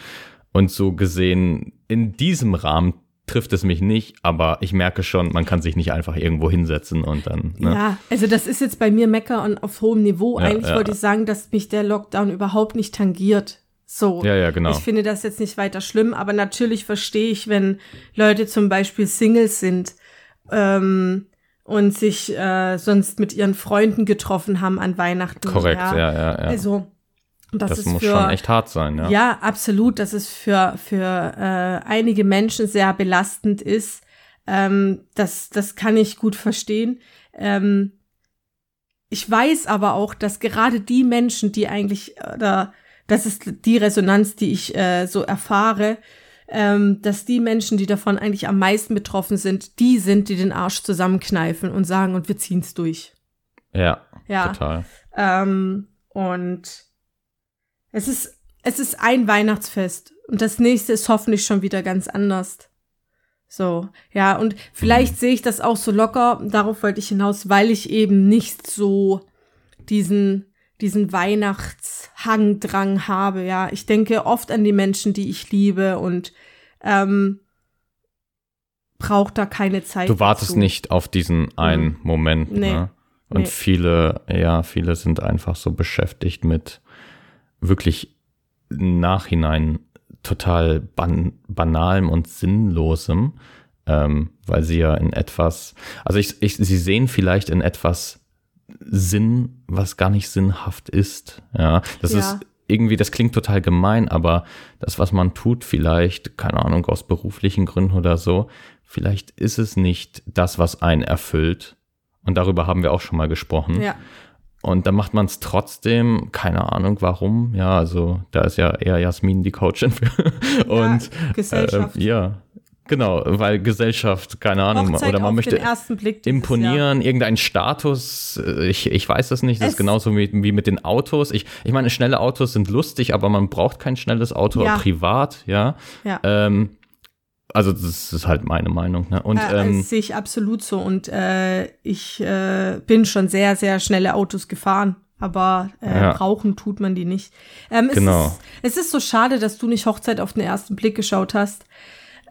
Und so gesehen, in diesem Rahmen trifft es mich nicht, aber ich merke schon, man kann sich nicht einfach irgendwo hinsetzen und dann. Ne? Ja, also das ist jetzt bei mir Mecker und auf hohem Niveau. Ja, Eigentlich ja. wollte ich sagen, dass mich der Lockdown überhaupt nicht tangiert. So. Ja, ja, genau. Ich finde das jetzt nicht weiter schlimm, aber natürlich verstehe ich, wenn Leute zum Beispiel Singles sind ähm, und sich äh, sonst mit ihren Freunden getroffen haben an Weihnachten. Korrekt, ja, ja, ja. ja. Also das, das ist muss für, schon echt hart sein, ja. Ja, absolut, dass es für, für äh, einige Menschen sehr belastend ist. Ähm, das, das kann ich gut verstehen. Ähm, ich weiß aber auch, dass gerade die Menschen, die eigentlich, oder das ist die Resonanz, die ich äh, so erfahre, ähm, dass die Menschen, die davon eigentlich am meisten betroffen sind, die sind, die den Arsch zusammenkneifen und sagen, und wir ziehen's durch. Ja, ja. total. Ähm, und es ist, es ist ein Weihnachtsfest und das nächste ist hoffentlich schon wieder ganz anders. So, ja, und vielleicht mhm. sehe ich das auch so locker, darauf wollte ich hinaus, weil ich eben nicht so diesen, diesen Weihnachtshangdrang habe, ja. Ich denke oft an die Menschen, die ich liebe und ähm, braucht da keine Zeit. Du wartest dazu. nicht auf diesen einen mhm. Moment, nee. ne? Und nee. viele, ja, viele sind einfach so beschäftigt mit wirklich Nachhinein total ban banalem und sinnlosem, ähm, weil sie ja in etwas, also ich, ich, sie sehen vielleicht in etwas Sinn, was gar nicht sinnhaft ist. Ja, das ja. ist irgendwie, das klingt total gemein, aber das, was man tut, vielleicht, keine Ahnung, aus beruflichen Gründen oder so, vielleicht ist es nicht das, was einen erfüllt. Und darüber haben wir auch schon mal gesprochen. Ja. Und dann macht man es trotzdem, keine Ahnung warum. Ja, also da ist ja eher Jasmin die Coachin für. Und ja, Gesellschaft. Äh, ja, Genau, weil Gesellschaft, keine Ahnung, Hochzeit oder man möchte imponieren, Jahr. irgendeinen Status, ich, ich weiß das nicht, das es ist genauso wie, wie mit den Autos. Ich, ich meine, schnelle Autos sind lustig, aber man braucht kein schnelles Auto ja. privat, ja. ja. Ähm, also das ist halt meine Meinung. Ne? Und, äh, ähm, das sehe ich absolut so. Und äh, ich äh, bin schon sehr, sehr schnelle Autos gefahren. Aber äh, ja. brauchen tut man die nicht. Ähm, es genau. Ist, es ist so schade, dass du nicht Hochzeit auf den ersten Blick geschaut hast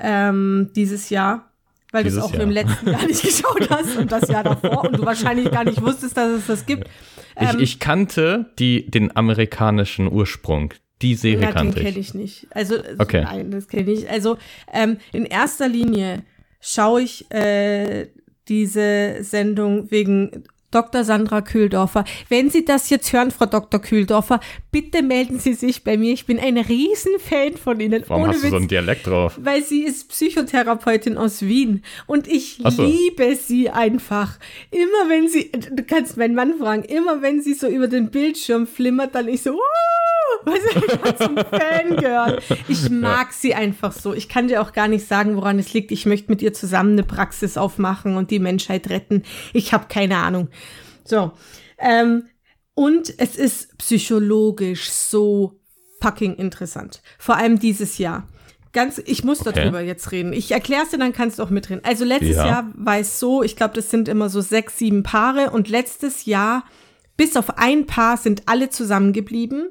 ähm, dieses Jahr. Weil du es auch Jahr. im letzten Jahr nicht geschaut hast und das Jahr davor und du wahrscheinlich gar nicht wusstest, dass es das gibt. Ähm, ich, ich kannte die, den amerikanischen Ursprung die Serie Na, kannte den kenne ich nicht. Also, okay. nein, das kenne ich. Also, ähm, in erster Linie schaue ich äh, diese Sendung wegen Dr. Sandra Kühldorfer. Wenn Sie das jetzt hören, Frau Dr. Kühldorfer, bitte melden Sie sich bei mir. Ich bin ein Riesenfan von Ihnen. Warum Ohne hast du Witz, so einen Dialekt drauf? Weil sie ist Psychotherapeutin aus Wien und ich so. liebe sie einfach. Immer wenn sie, du kannst meinen Mann fragen, immer wenn sie so über den Bildschirm flimmert, dann ich so, was ich zum Fan gehört. Ich mag sie einfach so. Ich kann dir auch gar nicht sagen, woran es liegt. Ich möchte mit ihr zusammen eine Praxis aufmachen und die Menschheit retten. Ich habe keine Ahnung. So. Ähm, und es ist psychologisch so fucking interessant. Vor allem dieses Jahr. Ganz, ich muss okay. darüber jetzt reden. Ich erkläre es dir, dann kannst du auch mitreden. Also letztes ja. Jahr war es so, ich glaube, das sind immer so sechs, sieben Paare und letztes Jahr, bis auf ein Paar, sind alle zusammengeblieben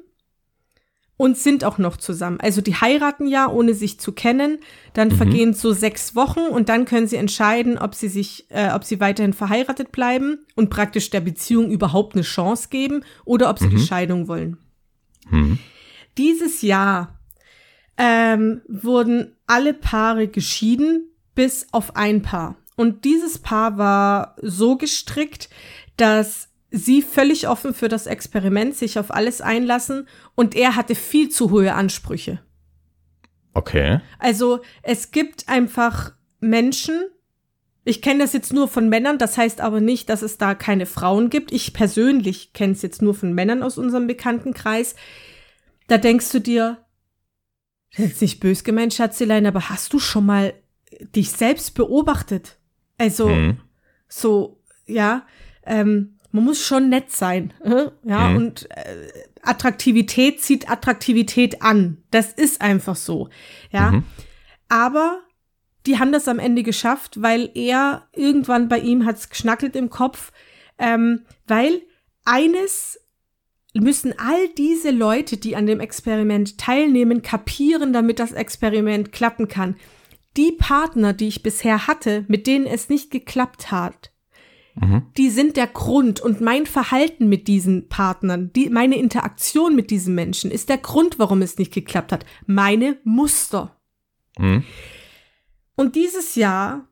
und sind auch noch zusammen. Also die heiraten ja, ohne sich zu kennen. Dann mhm. vergehen so sechs Wochen und dann können sie entscheiden, ob sie sich, äh, ob sie weiterhin verheiratet bleiben und praktisch der Beziehung überhaupt eine Chance geben oder ob sie mhm. die Scheidung wollen. Mhm. Dieses Jahr ähm, wurden alle Paare geschieden, bis auf ein Paar. Und dieses Paar war so gestrickt, dass sie völlig offen für das Experiment, sich auf alles einlassen und er hatte viel zu hohe Ansprüche. Okay. Also es gibt einfach Menschen, ich kenne das jetzt nur von Männern, das heißt aber nicht, dass es da keine Frauen gibt. Ich persönlich kenne es jetzt nur von Männern aus unserem Bekanntenkreis. Da denkst du dir, das ist jetzt nicht bös gemeint, Schatzelein, aber hast du schon mal dich selbst beobachtet? Also, hm. so, ja, ähm, man muss schon nett sein. Äh? Ja, mhm. und äh, Attraktivität zieht Attraktivität an. Das ist einfach so. Ja. Mhm. Aber die haben das am Ende geschafft, weil er irgendwann bei ihm hat's geschnackelt im Kopf, ähm, weil eines müssen all diese Leute, die an dem Experiment teilnehmen, kapieren, damit das Experiment klappen kann. Die Partner, die ich bisher hatte, mit denen es nicht geklappt hat, mhm. die sind der Grund und mein Verhalten mit diesen Partnern, die, meine Interaktion mit diesen Menschen ist der Grund, warum es nicht geklappt hat. Meine Muster. Mhm. Und dieses Jahr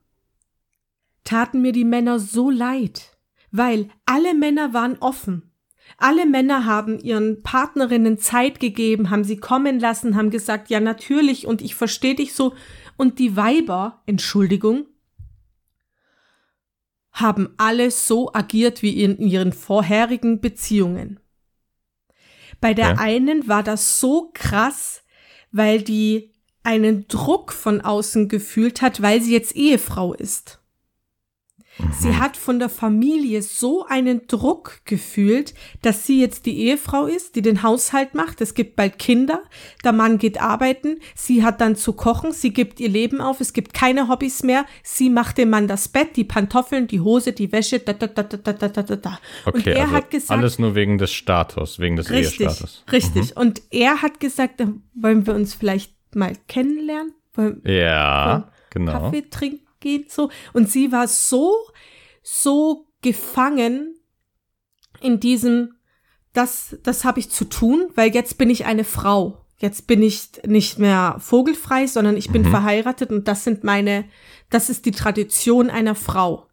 taten mir die Männer so leid, weil alle Männer waren offen. Alle Männer haben ihren Partnerinnen Zeit gegeben, haben sie kommen lassen, haben gesagt, ja natürlich und ich verstehe dich so. Und die Weiber, Entschuldigung, haben alle so agiert wie in ihren vorherigen Beziehungen. Bei der ja. einen war das so krass, weil die einen Druck von außen gefühlt hat, weil sie jetzt Ehefrau ist. Sie mhm. hat von der Familie so einen Druck gefühlt, dass sie jetzt die Ehefrau ist, die den Haushalt macht. Es gibt bald Kinder. Der Mann geht arbeiten. Sie hat dann zu kochen. Sie gibt ihr Leben auf. Es gibt keine Hobbys mehr. Sie macht dem Mann das Bett, die Pantoffeln, die Hose, die Wäsche. Da, da, da, da, da, da, da. Okay, Und er also hat gesagt, alles nur wegen des Status, wegen des richtig, Ehestatus. Richtig. Mhm. Und er hat gesagt, wollen wir uns vielleicht mal kennenlernen? Wollen, ja, genau. Kaffee trinken? Geht so. Und sie war so, so gefangen in diesem, das, das habe ich zu tun, weil jetzt bin ich eine Frau. Jetzt bin ich nicht mehr vogelfrei, sondern ich bin mhm. verheiratet und das sind meine, das ist die Tradition einer Frau.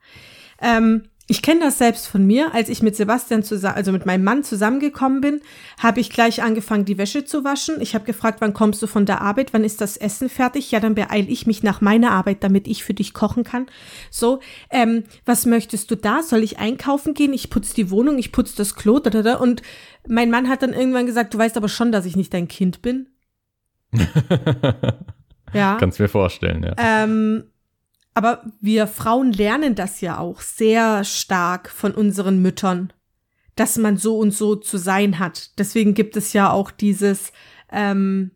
Ähm, ich kenne das selbst von mir. Als ich mit Sebastian zusammen, also mit meinem Mann zusammengekommen bin, habe ich gleich angefangen, die Wäsche zu waschen. Ich habe gefragt, wann kommst du von der Arbeit? Wann ist das Essen fertig? Ja, dann beeile ich mich nach meiner Arbeit, damit ich für dich kochen kann. So, ähm, was möchtest du da? Soll ich einkaufen gehen? Ich putze die Wohnung, ich putze das Klo, da, da, da. Und mein Mann hat dann irgendwann gesagt, du weißt aber schon, dass ich nicht dein Kind bin. ja. Kannst mir vorstellen, ja. Ähm, aber wir Frauen lernen das ja auch sehr stark von unseren Müttern, dass man so und so zu sein hat. Deswegen gibt es ja auch dieses, ähm,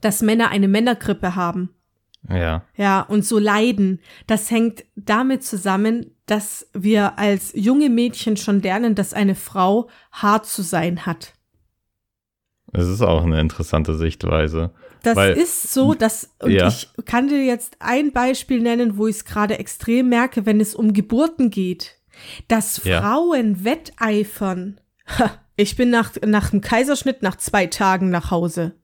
dass Männer eine Männergrippe haben. Ja. Ja, und so leiden. Das hängt damit zusammen, dass wir als junge Mädchen schon lernen, dass eine Frau hart zu sein hat. Es ist auch eine interessante Sichtweise. Das Weil, ist so, dass, und ja. ich kann dir jetzt ein Beispiel nennen, wo ich es gerade extrem merke, wenn es um Geburten geht, dass ja. Frauen wetteifern. Ich bin nach, nach dem Kaiserschnitt nach zwei Tagen nach Hause.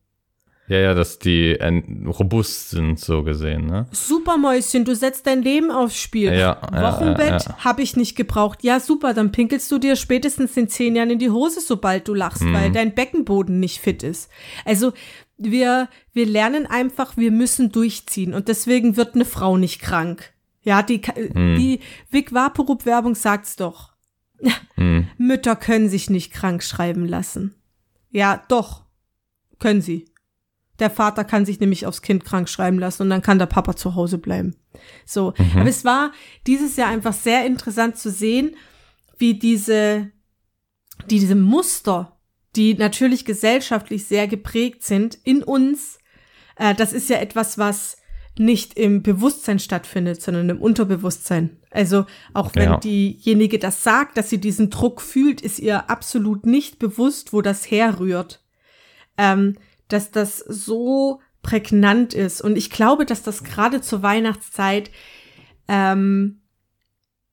Ja, ja, dass die robust sind, so gesehen, ne? Supermäuschen, du setzt dein Leben aufs Spiel. Ja, Wochenbett ja, ja. habe ich nicht gebraucht. Ja, super, dann pinkelst du dir spätestens in zehn Jahren in die Hose, sobald du lachst, mhm. weil dein Beckenboden nicht fit ist. Also, wir, wir lernen einfach, wir müssen durchziehen und deswegen wird eine Frau nicht krank. Ja, die, mhm. die Vic Vaporub Werbung sagt's doch. Mhm. Mütter können sich nicht krank schreiben lassen. Ja, doch. Können sie. Der Vater kann sich nämlich aufs Kind krank schreiben lassen und dann kann der Papa zu Hause bleiben. So. Mhm. Aber es war dieses Jahr einfach sehr interessant zu sehen, wie diese, diese Muster, die natürlich gesellschaftlich sehr geprägt sind, in uns, äh, das ist ja etwas, was nicht im Bewusstsein stattfindet, sondern im Unterbewusstsein. Also auch wenn ja. diejenige das sagt, dass sie diesen Druck fühlt, ist ihr absolut nicht bewusst, wo das herrührt. Ähm, dass das so prägnant ist. Und ich glaube, dass das gerade zur Weihnachtszeit ähm,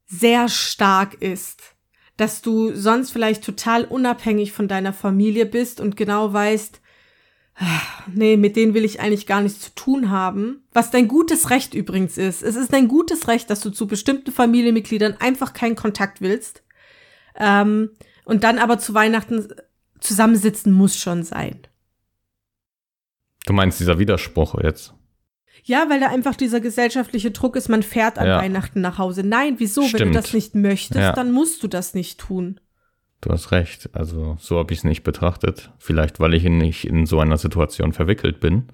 sehr stark ist. Dass du sonst vielleicht total unabhängig von deiner Familie bist und genau weißt, nee, mit denen will ich eigentlich gar nichts zu tun haben. Was dein gutes Recht übrigens ist. Es ist dein gutes Recht, dass du zu bestimmten Familienmitgliedern einfach keinen Kontakt willst. Ähm, und dann aber zu Weihnachten zusammensitzen muss schon sein. Du meinst dieser Widerspruch jetzt? Ja, weil da einfach dieser gesellschaftliche Druck ist, man fährt an ja. Weihnachten nach Hause. Nein, wieso? Stimmt. Wenn du das nicht möchtest, ja. dann musst du das nicht tun. Du hast recht. Also so habe ich es nicht betrachtet. Vielleicht, weil ich nicht in so einer Situation verwickelt bin.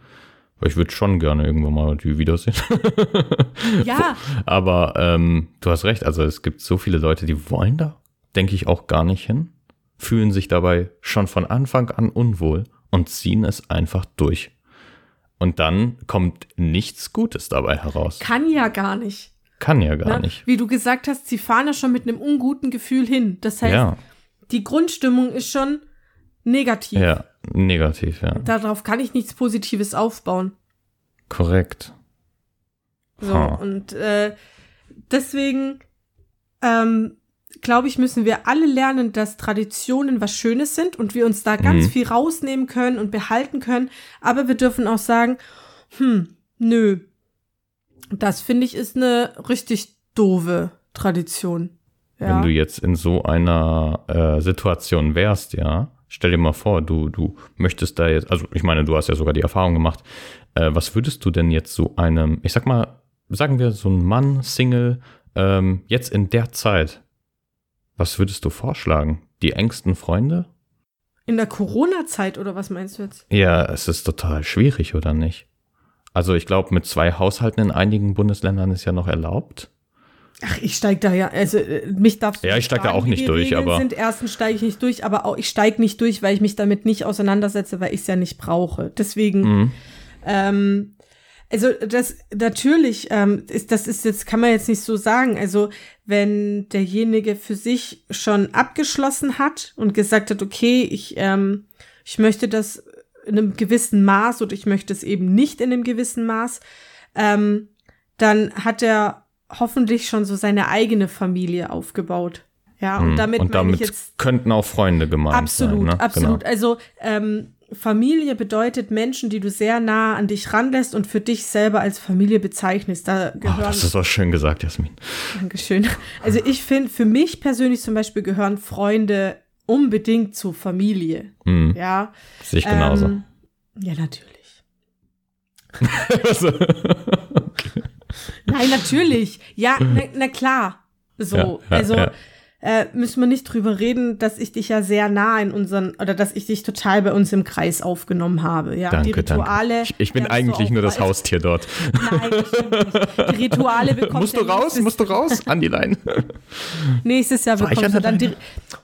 Aber ich würde schon gerne irgendwann mal die wiedersehen. ja. Aber ähm, du hast recht. Also es gibt so viele Leute, die wollen da, denke ich, auch gar nicht hin. Fühlen sich dabei schon von Anfang an unwohl und ziehen es einfach durch. Und dann kommt nichts Gutes dabei heraus. Kann ja gar nicht. Kann ja gar Na, nicht. Wie du gesagt hast, sie fahren ja schon mit einem unguten Gefühl hin. Das heißt, ja. die Grundstimmung ist schon negativ. Ja, negativ, ja. Darauf kann ich nichts Positives aufbauen. Korrekt. So, Ha. und äh, deswegen ähm, glaube ich, müssen wir alle lernen, dass Traditionen was Schönes sind und wir uns da ganz Mhm. viel rausnehmen können und behalten können. Aber wir dürfen auch sagen, hm, nö, das finde ich ist eine richtig doofe Tradition. Ja. Wenn du jetzt in so einer äh, Situation wärst, ja, stell dir mal vor, du, du möchtest da jetzt, also ich meine, du hast ja sogar die Erfahrung gemacht, äh, was würdest du denn jetzt so einem, ich sag mal, sagen wir so ein Mann, Single, ähm, jetzt in der Zeit, was würdest du vorschlagen? Die engsten Freunde? In der Corona-Zeit oder was meinst du jetzt? Ja, es ist total schwierig, oder nicht? Also ich glaube, mit zwei Haushalten in einigen Bundesländern ist ja noch erlaubt. Ach, ich steig da ja, also äh, mich darfst du Ja, ich nicht steig da auch nicht die durch, Regeln aber- Sind. Erstens steige ich nicht durch, aber auch ich steige nicht durch, weil ich mich damit nicht auseinandersetze, weil ich es ja nicht brauche. Deswegen, Mhm. ähm, also das natürlich ähm, ist, das ist jetzt kann man jetzt nicht so sagen. Also wenn derjenige für sich schon abgeschlossen hat und gesagt hat, okay, ich ähm, ich möchte das in einem gewissen Maß oder ich möchte es eben nicht in einem gewissen Maß, ähm, dann hat er hoffentlich schon so seine eigene Familie aufgebaut. Ja, und Mhm. damit, und damit jetzt könnten auch Freunde gemeint absolut, sein. Ne? absolut. Genau. Also ähm, Familie bedeutet Menschen, die du sehr nah an dich ranlässt und für dich selber als Familie bezeichnest. Da Oh, gehören das ist auch schön gesagt, Jasmin. Dankeschön. Also ich finde, für mich persönlich zum Beispiel gehören Freunde unbedingt zur Familie. Mhm. Ja. Sehe ich genauso. Ähm, ja, natürlich. Also, Nein, natürlich. Ja, na, na klar. So, Ja, ja, also ja. Äh, müssen wir nicht drüber reden, dass ich dich ja sehr nah in unseren, oder dass ich dich total bei uns im Kreis aufgenommen habe. Ja, danke, die Rituale. danke. Ich, ich bin eigentlich nur das. Haustier dort. Nein, nicht. Die Rituale bekommst Musst du raus? Musst du raus? An die Leine. Nächstes Jahr bekommst du dann die.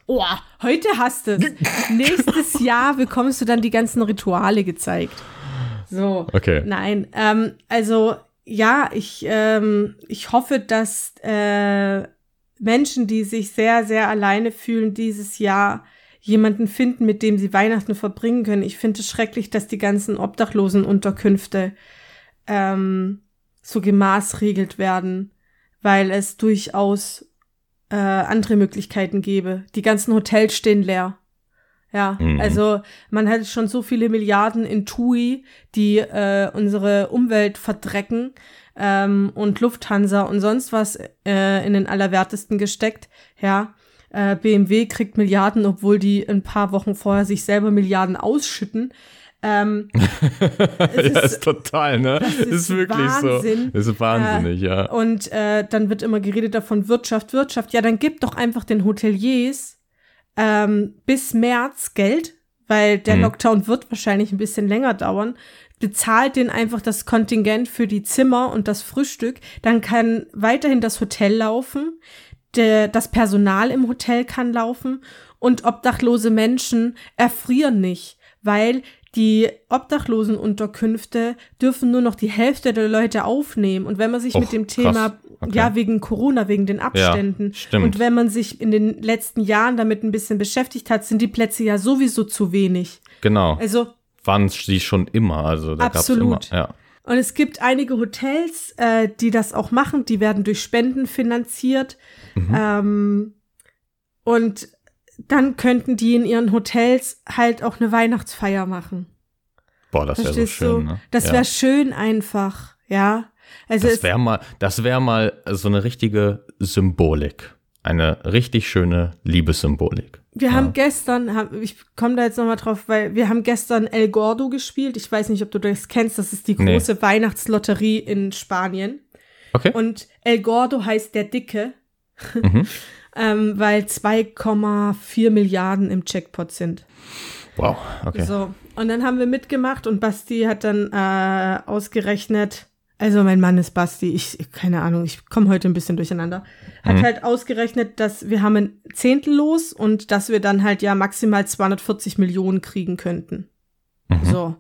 Oh, heute hast du es. Nächstes Jahr bekommst du dann die ganzen Rituale gezeigt. So. Okay. Nein, ähm, also ja, ich, ähm, ich hoffe, dass äh, Menschen, die sich sehr, sehr alleine fühlen, dieses Jahr jemanden finden, mit dem sie Weihnachten verbringen können. Ich finde es schrecklich, dass die ganzen Obdachlosenunterkünfte ähm, so gemaßregelt werden, weil es durchaus äh, andere Möglichkeiten gäbe. Die ganzen Hotels stehen leer. Ja, Mhm. also man hat schon so viele Milliarden in TUI, die äh, unsere Umwelt verdrecken ähm, und Lufthansa und sonst was äh, in den Allerwertesten gesteckt. Ja, äh, BMW kriegt Milliarden, obwohl die ein paar Wochen vorher sich selber Milliarden ausschütten. Ähm, es ja, ist- ist total, ne? das ist, ist wirklich Wahnsinn. so. Ist wahnsinnig, ja. Und äh, dann wird immer geredet davon Wirtschaft, Wirtschaft. Ja, dann gib doch einfach den Hoteliers ähm, bis März Geld, weil der Mhm. Lockdown wird wahrscheinlich ein bisschen länger dauern. Bezahlt denen einfach das Kontingent für die Zimmer und das Frühstück. Dann kann weiterhin das Hotel laufen. Der, das Personal im Hotel kann laufen und obdachlose Menschen erfrieren nicht, weil die Obdachlosenunterkünfte dürfen nur noch die Hälfte der Leute aufnehmen. Und wenn man sich Och, mit dem. Thema, Okay. ja, wegen Corona, wegen den Abständen, stimmt. und wenn man sich in den letzten Jahren damit ein bisschen beschäftigt hat, sind die Plätze ja sowieso zu wenig. Genau. Also, Waren sie schon immer. Also da Absolut. immer. Ja. und es gibt einige Hotels, äh, die das auch machen, die werden durch Spenden finanziert. Mhm. Ähm, und dann könnten die in ihren Hotels halt auch eine Weihnachtsfeier machen. Boah, das wäre so schön. Ne? Das ja. wäre schön einfach, ja. Also Das wäre mal, das wäre mal so eine richtige Symbolik. Eine richtig schöne Liebessymbolik. Wir ja. haben gestern, ich komme da jetzt nochmal drauf, weil wir haben gestern El Gordo gespielt. Ich weiß nicht, ob du das kennst. Das ist die Nee. große Weihnachtslotterie in Spanien. Okay. Und El Gordo heißt der Dicke, Mhm. ähm, weil 2,4 Milliarden im Jackpot sind. Wow, okay. So, und dann haben wir mitgemacht und Basti hat dann äh, ausgerechnet, also mein Mann ist Basti, ich, keine Ahnung, ich komme heute ein bisschen durcheinander, hat Mhm. halt ausgerechnet, dass wir haben ein Zehntel los und dass wir dann halt ja maximal 240 Millionen kriegen könnten. Mhm. So.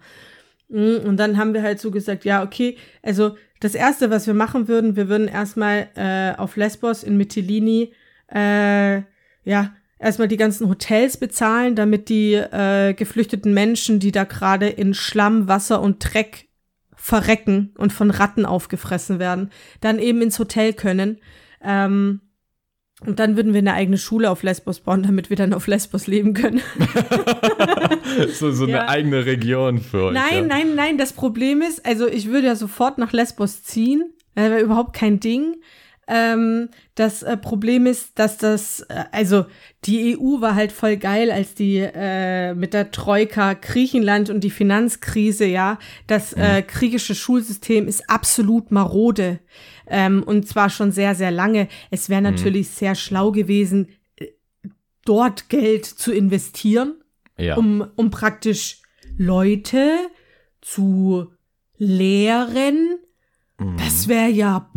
Mm, Und dann haben wir halt so gesagt, ja, okay, also das Erste, was wir machen würden, wir würden erstmal äh, auf Lesbos in Mytilini, äh, ja, erstmal die ganzen Hotels bezahlen, damit die äh, geflüchteten Menschen, die da gerade in Schlamm, Wasser und Dreck verrecken und von Ratten aufgefressen werden, dann eben ins Hotel können. Ähm, und dann würden wir eine eigene Schule auf Lesbos bauen, damit wir dann auf Lesbos leben können. so so ja. eine eigene Region für euch. Nein, ja. nein, nein. Das Problem ist, also ich würde ja sofort nach Lesbos ziehen. Das wäre überhaupt kein Ding. Ähm, das äh, Problem ist, dass das, äh, also die EU war halt voll geil, als die äh, mit der Troika Griechenland und die Finanzkrise, ja, das äh, mhm. griechische Schulsystem ist absolut marode. Ähm, und zwar schon sehr, sehr lange. Es wäre mhm. natürlich mhm. sehr schlau gewesen, äh, dort Geld zu investieren, ja. um, um praktisch Leute zu lehren, das wäre ja.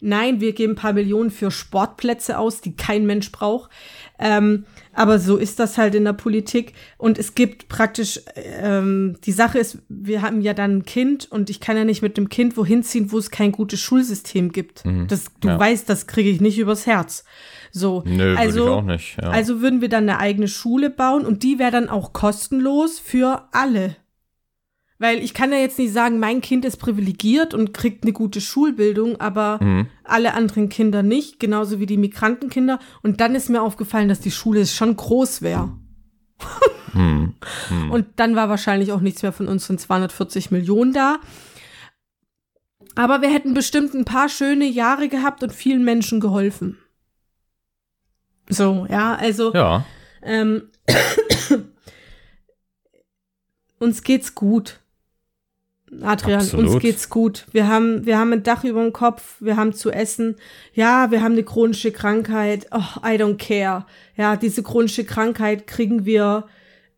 Nein, wir geben ein paar Millionen für Sportplätze aus, die kein Mensch braucht. Ähm, aber so ist das halt in der Politik. Und es gibt praktisch, ähm, die Sache ist, wir haben ja dann ein Kind und ich kann ja nicht mit dem Kind wohin ziehen, wo es kein gutes Schulsystem gibt. Mhm. Das, du ja. weißt, das kriege ich nicht übers Herz. So, Nö, also, ich auch nicht. Ja. Also würden wir dann eine eigene Schule bauen und die wäre dann auch kostenlos für alle. Weil ich kann ja jetzt nicht sagen, mein Kind ist privilegiert und kriegt eine gute Schulbildung, aber mhm. alle anderen Kinder nicht, genauso wie die Migrantenkinder. Und dann ist mir aufgefallen, dass die Schule schon groß wäre. mhm. mhm. Und dann war wahrscheinlich auch nichts mehr von unseren 240 Millionen da. Aber wir hätten bestimmt ein paar schöne Jahre gehabt und vielen Menschen geholfen. So, ja, also. Ja. Ähm, uns geht's gut. Adrian, Absolut. uns geht's gut. Wir haben, wir haben ein Dach über dem Kopf, wir haben zu essen. Ja, wir haben eine chronische Krankheit. Oh, I don't care. Ja, diese chronische Krankheit kriegen wir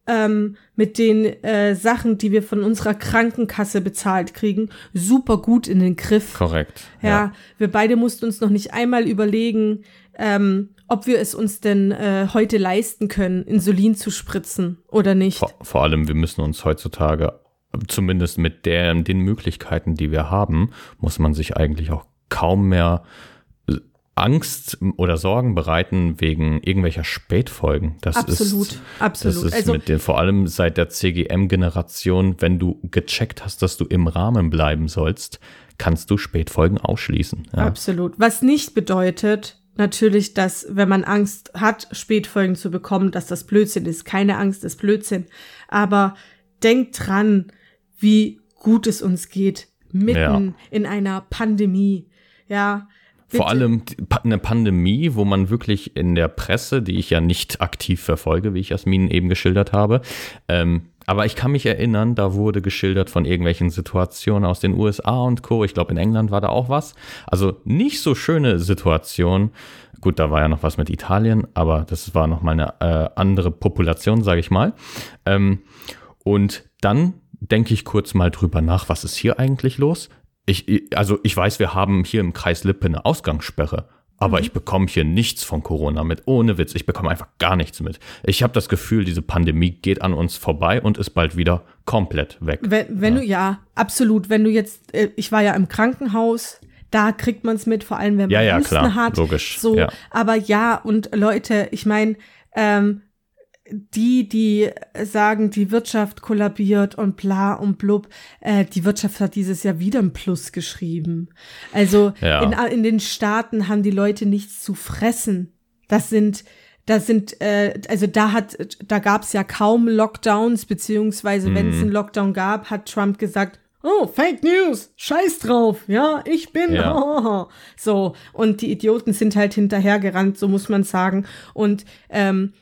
ähm, mit den äh, Sachen, die wir von unserer Krankenkasse bezahlt kriegen, super gut in den Griff. Korrekt. Ja, ja. wir beide mussten uns noch nicht einmal überlegen, ähm, ob wir es uns denn äh, heute leisten können, Insulin zu spritzen oder nicht. Vor, vor allem, wir müssen uns heutzutage zumindest mit der, den Möglichkeiten, die wir haben, muss man sich eigentlich auch kaum mehr äh, Angst oder Sorgen bereiten wegen irgendwelcher Spätfolgen. Das absolut, ist, absolut. Das ist also, mit den, vor allem seit der CGM-Generation, wenn du gecheckt hast, dass du im Rahmen bleiben sollst, kannst du Spätfolgen ausschließen. Ja. Absolut. Was nicht bedeutet, natürlich, dass wenn man Angst hat, Spätfolgen zu bekommen, dass das Blödsinn ist. Keine Angst ist Blödsinn. Aber denkt dran, wie gut es uns geht, mitten ja. in einer Pandemie. Ja. Bitte. Vor allem eine Pandemie, wo man wirklich in der Presse, die ich ja nicht aktiv verfolge, wie ich Jasmin eben geschildert habe, ähm, aber ich kann mich erinnern, da wurde geschildert von irgendwelchen Situationen aus den USA und Co. Ich glaube, in England war da auch was. Also nicht so schöne Situation. Gut, da war ja noch was mit Italien, aber das war noch mal eine äh, andere Population, sage ich mal. Ähm, und dann denke ich kurz mal drüber nach, was ist hier eigentlich los? Ich, also ich weiß, wir haben hier im Kreis Lippe eine Ausgangssperre, aber mhm. ich bekomme hier nichts von Corona mit. Ohne Witz, ich bekomme einfach gar nichts mit. Ich habe das Gefühl, diese Pandemie geht an uns vorbei und ist bald wieder komplett weg. Wenn, wenn ja. du ja, absolut. Wenn du jetzt, äh, ich war ja im Krankenhaus, da kriegt man es mit, vor allem wenn man ja, ja, Husten klar, hat. Logisch. So, ja. aber ja, und Leute, ich meine, ähm, die, die sagen, die Wirtschaft kollabiert und bla und blub, äh, die Wirtschaft hat dieses Jahr wieder ein Plus geschrieben. Also ja. in, in den Staaten haben die Leute nichts zu fressen. Das sind, das sind, äh, also da hat, da gab es ja kaum Lockdowns, beziehungsweise wenn es mhm. einen Lockdown gab, hat Trump gesagt, Oh, Fake News, scheiß drauf, ja, ich bin. Ja. So, und die Idioten sind halt hinterhergerannt, so muss man sagen. Und ähm,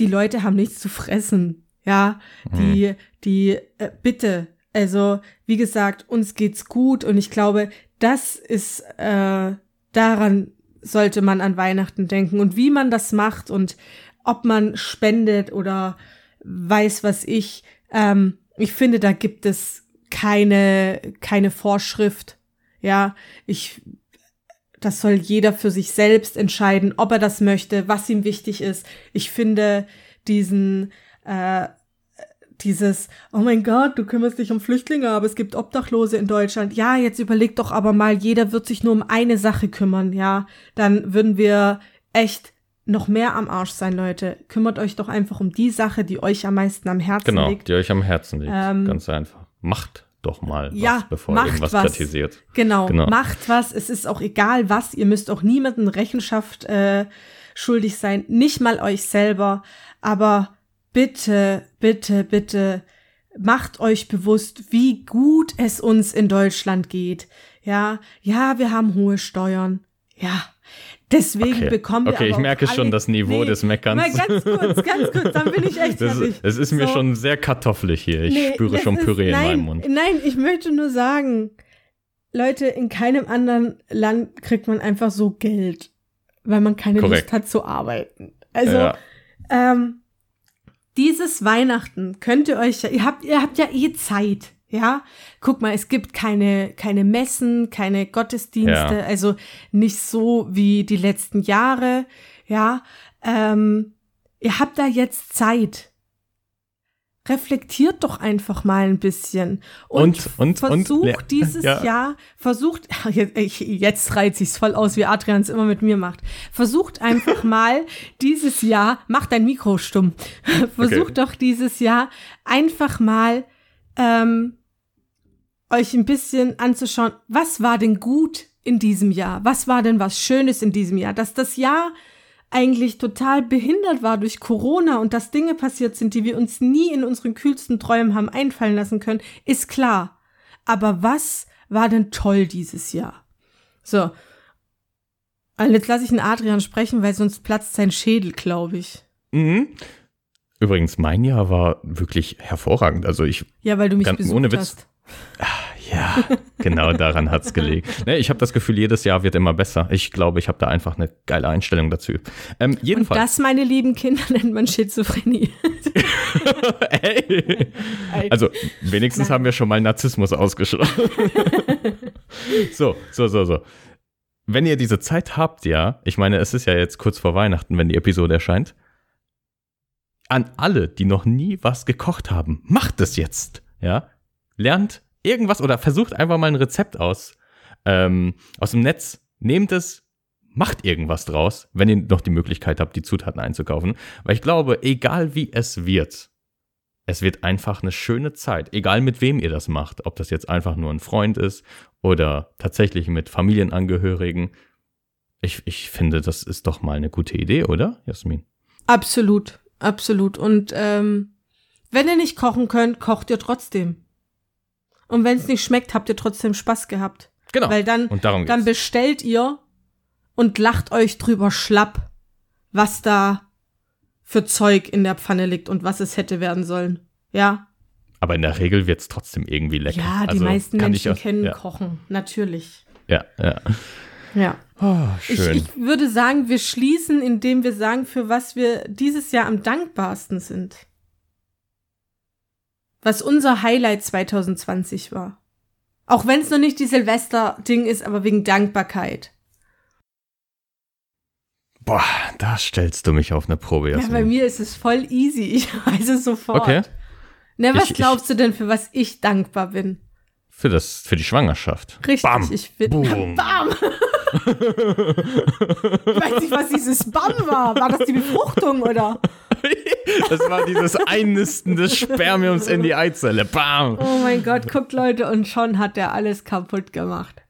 die Leute haben nichts zu fressen. Ja, die, mhm. die, äh, bitte. Also, wie gesagt, uns geht's gut und ich glaube, das ist, äh, daran sollte man an Weihnachten denken und wie man das macht und ob man spendet oder weiß was ich. Ähm, ich finde, da gibt es keine, keine Vorschrift. Ja, ich das soll jeder für sich selbst entscheiden, ob er das möchte, was ihm wichtig ist. Ich finde diesen äh, dieses, oh mein Gott, du kümmerst dich um Flüchtlinge, aber es gibt Obdachlose in Deutschland. Ja, jetzt überleg doch aber mal, jeder wird sich nur um eine Sache kümmern, ja. Dann würden wir echt noch mehr am Arsch sein, Leute. Kümmert euch doch einfach um die Sache, die euch am meisten am Herzen Genau, liegt. die euch am Herzen liegt. Ähm, Ganz einfach. Macht doch mal Ja, was, bevor macht ihr irgendwas was. kritisiert. Genau, Genau. macht was. Es ist auch egal was. Ihr müsst auch niemanden Rechenschaft äh, schuldig sein, nicht mal euch selber. Aber bitte, bitte, bitte macht euch bewusst, wie gut es uns in Deutschland geht. Ja, ja, wir haben hohe Steuern. Ja. Deswegen Okay. bekommen wir Okay, ich merke schon das Niveau des Meckerns. Mal ganz kurz, ganz kurz, dann bin ich echt Das, fertig. es ist mir So. schon sehr kartoffelig hier. Ich Nee, spüre schon ist- Püree in nein, meinem Mund. Nein, ich möchte nur sagen, Leute, in keinem anderen Land kriegt man einfach so Geld, weil man keine Korrekt. Lust hat zu arbeiten. Also, Ja. ähm, dieses Weihnachten könnt ihr euch ja, ihr habt, ihr habt ja eh Zeit. Ja, guck mal, es gibt keine, keine Messen, keine Gottesdienste, Ja. also nicht so wie die letzten Jahre. Ja, ähm, ihr habt da jetzt Zeit. Reflektiert doch einfach mal ein bisschen und, Und- und- und- versucht le- dieses ja. Jahr, versucht, jetzt, jetzt reizt sich's voll aus, wie Adrian es immer mit mir macht. Versucht einfach mal dieses Jahr, macht dein Mikro stumm. Versucht doch dieses Jahr einfach mal ähm, euch ein bisschen anzuschauen, was war denn gut in diesem Jahr? Was war denn was Schönes in diesem Jahr? Dass das Jahr eigentlich total behindert war durch Corona und dass Dinge passiert sind, die wir uns nie in unseren kühlsten Träumen haben einfallen lassen können, ist klar. Aber was war denn toll dieses Jahr? So. Und jetzt lasse ich den Adrian sprechen, weil sonst platzt sein Schädel, glaube ich. Mhm. Übrigens, mein Jahr war wirklich hervorragend. Also ich, Ja, weil du mich besucht ohne Witz. hast. Ja, genau daran hat's gelegen. Ne, ich habe das Gefühl, jedes Jahr wird immer besser. Ich glaube, ich habe da einfach eine geile Einstellung dazu. Ähm, Und jedenfalls. das, meine lieben Kinder, nennt man Schizophrenie. Ey. Also, wenigstens Nein. haben wir schon mal Narzissmus ausgeschlossen. so, so, so, so. Wenn ihr diese Zeit habt, ja, ich meine, es ist ja jetzt kurz vor Weihnachten, wenn die Episode erscheint. An alle, die noch nie was gekocht haben, macht es jetzt, ja. Lernt irgendwas oder versucht einfach mal ein Rezept aus, ähm, aus dem Netz. Nehmt es, macht irgendwas draus, wenn ihr noch die Möglichkeit habt, die Zutaten einzukaufen. Weil ich glaube, egal wie es wird, es wird einfach eine schöne Zeit, egal mit wem ihr das macht, ob das jetzt einfach nur ein Freund ist oder tatsächlich mit Familienangehörigen. Ich, ich finde, das ist doch mal eine gute Idee, oder, Jasmin? Absolut, absolut. Und ähm, wenn ihr nicht kochen könnt, kocht ihr trotzdem. Und wenn es nicht schmeckt, habt ihr trotzdem Spaß gehabt. Genau. Weil dann, Und darum dann bestellt ihr und lacht euch drüber schlapp, was da für Zeug in der Pfanne liegt und was es hätte werden sollen. Ja, Aber in der Regel wird's trotzdem irgendwie lecker. ja, die Also meisten ich Menschen auch- kennen ja, Kochen, natürlich. Ja, ja. Ja. Oh, Ich, schön. ich würde sagen, wir schließen, indem wir sagen, für was wir dieses Jahr am dankbarsten sind. Was unser Highlight 2020 war. Auch wenn es noch nicht die Silvester-Ding ist, aber wegen Dankbarkeit. Boah, da stellst du mich auf eine Probe, Ja, bei mir ist es voll easy. Ich weiß es sofort. Okay. Na, was Ich- ich- glaubst du denn, für was ich dankbar bin? Für, das, für die Schwangerschaft. Richtig, Bam. ich bin. Boom. Bam! ich weiß nicht, was dieses Bam war. War das die Befruchtung oder? Das war dieses Einnisten des Spermiums in die Eizelle. Bam! Oh mein Gott, guckt Leute, und schon hat er alles kaputt gemacht.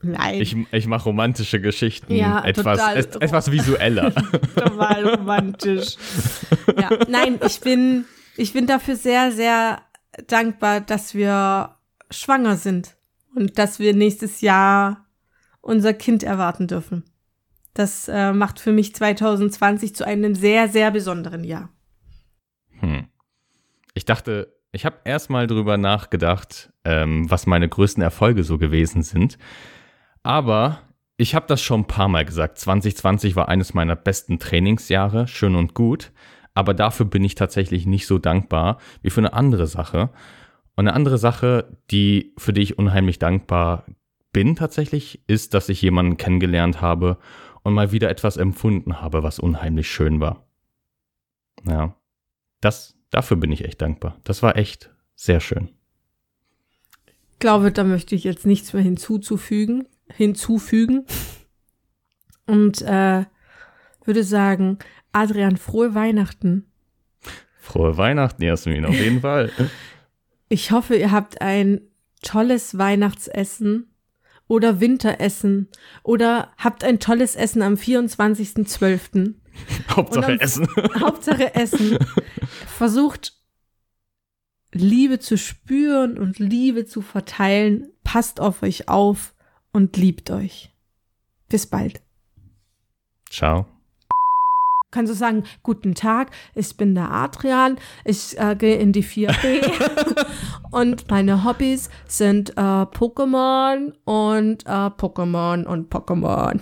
Nein, Ich, ich mache romantische Geschichten. Ja, etwas, total. et, etwas visueller. total romantisch. Ja, nein, ich bin, ich bin dafür sehr, sehr dankbar, dass wir schwanger sind und dass wir nächstes Jahr unser Kind erwarten dürfen. Das äh, macht für mich 2020 zu einem sehr, sehr besonderen Jahr. Hm. Ich dachte, ich habe erstmal drüber nachgedacht, ähm, was meine größten Erfolge so gewesen sind. Aber ich habe das schon ein paar Mal gesagt. 2020 war eines meiner besten Trainingsjahre, schön und gut. Aber dafür bin ich tatsächlich nicht so dankbar wie für eine andere Sache. Und eine andere Sache, die, für die ich unheimlich dankbar bin tatsächlich, ist, dass ich jemanden kennengelernt habe und mal wieder etwas empfunden habe, was unheimlich schön war. Ja. Das, dafür bin ich echt dankbar. Das war echt sehr schön. Ich glaube, da möchte ich jetzt nichts mehr hinzuzufügen, hinzufügen. Und äh, würde sagen, Adrian, frohe Weihnachten. Frohe Weihnachten, Jasmin, auf jeden Fall. Ich hoffe, ihr habt ein tolles Weihnachtsessen oder Winteressen oder habt ein tolles Essen am 24.12. Hauptsache am- Essen. Hauptsache Essen. Versucht Liebe zu spüren und Liebe zu verteilen. Passt auf euch auf und liebt euch. Bis bald. Ciao. Kannst du sagen, guten Tag, ich bin der Adrian, ich äh, gehe in die 4B und meine Hobbys sind äh, Pokémon und äh, Pokémon und Pokémon.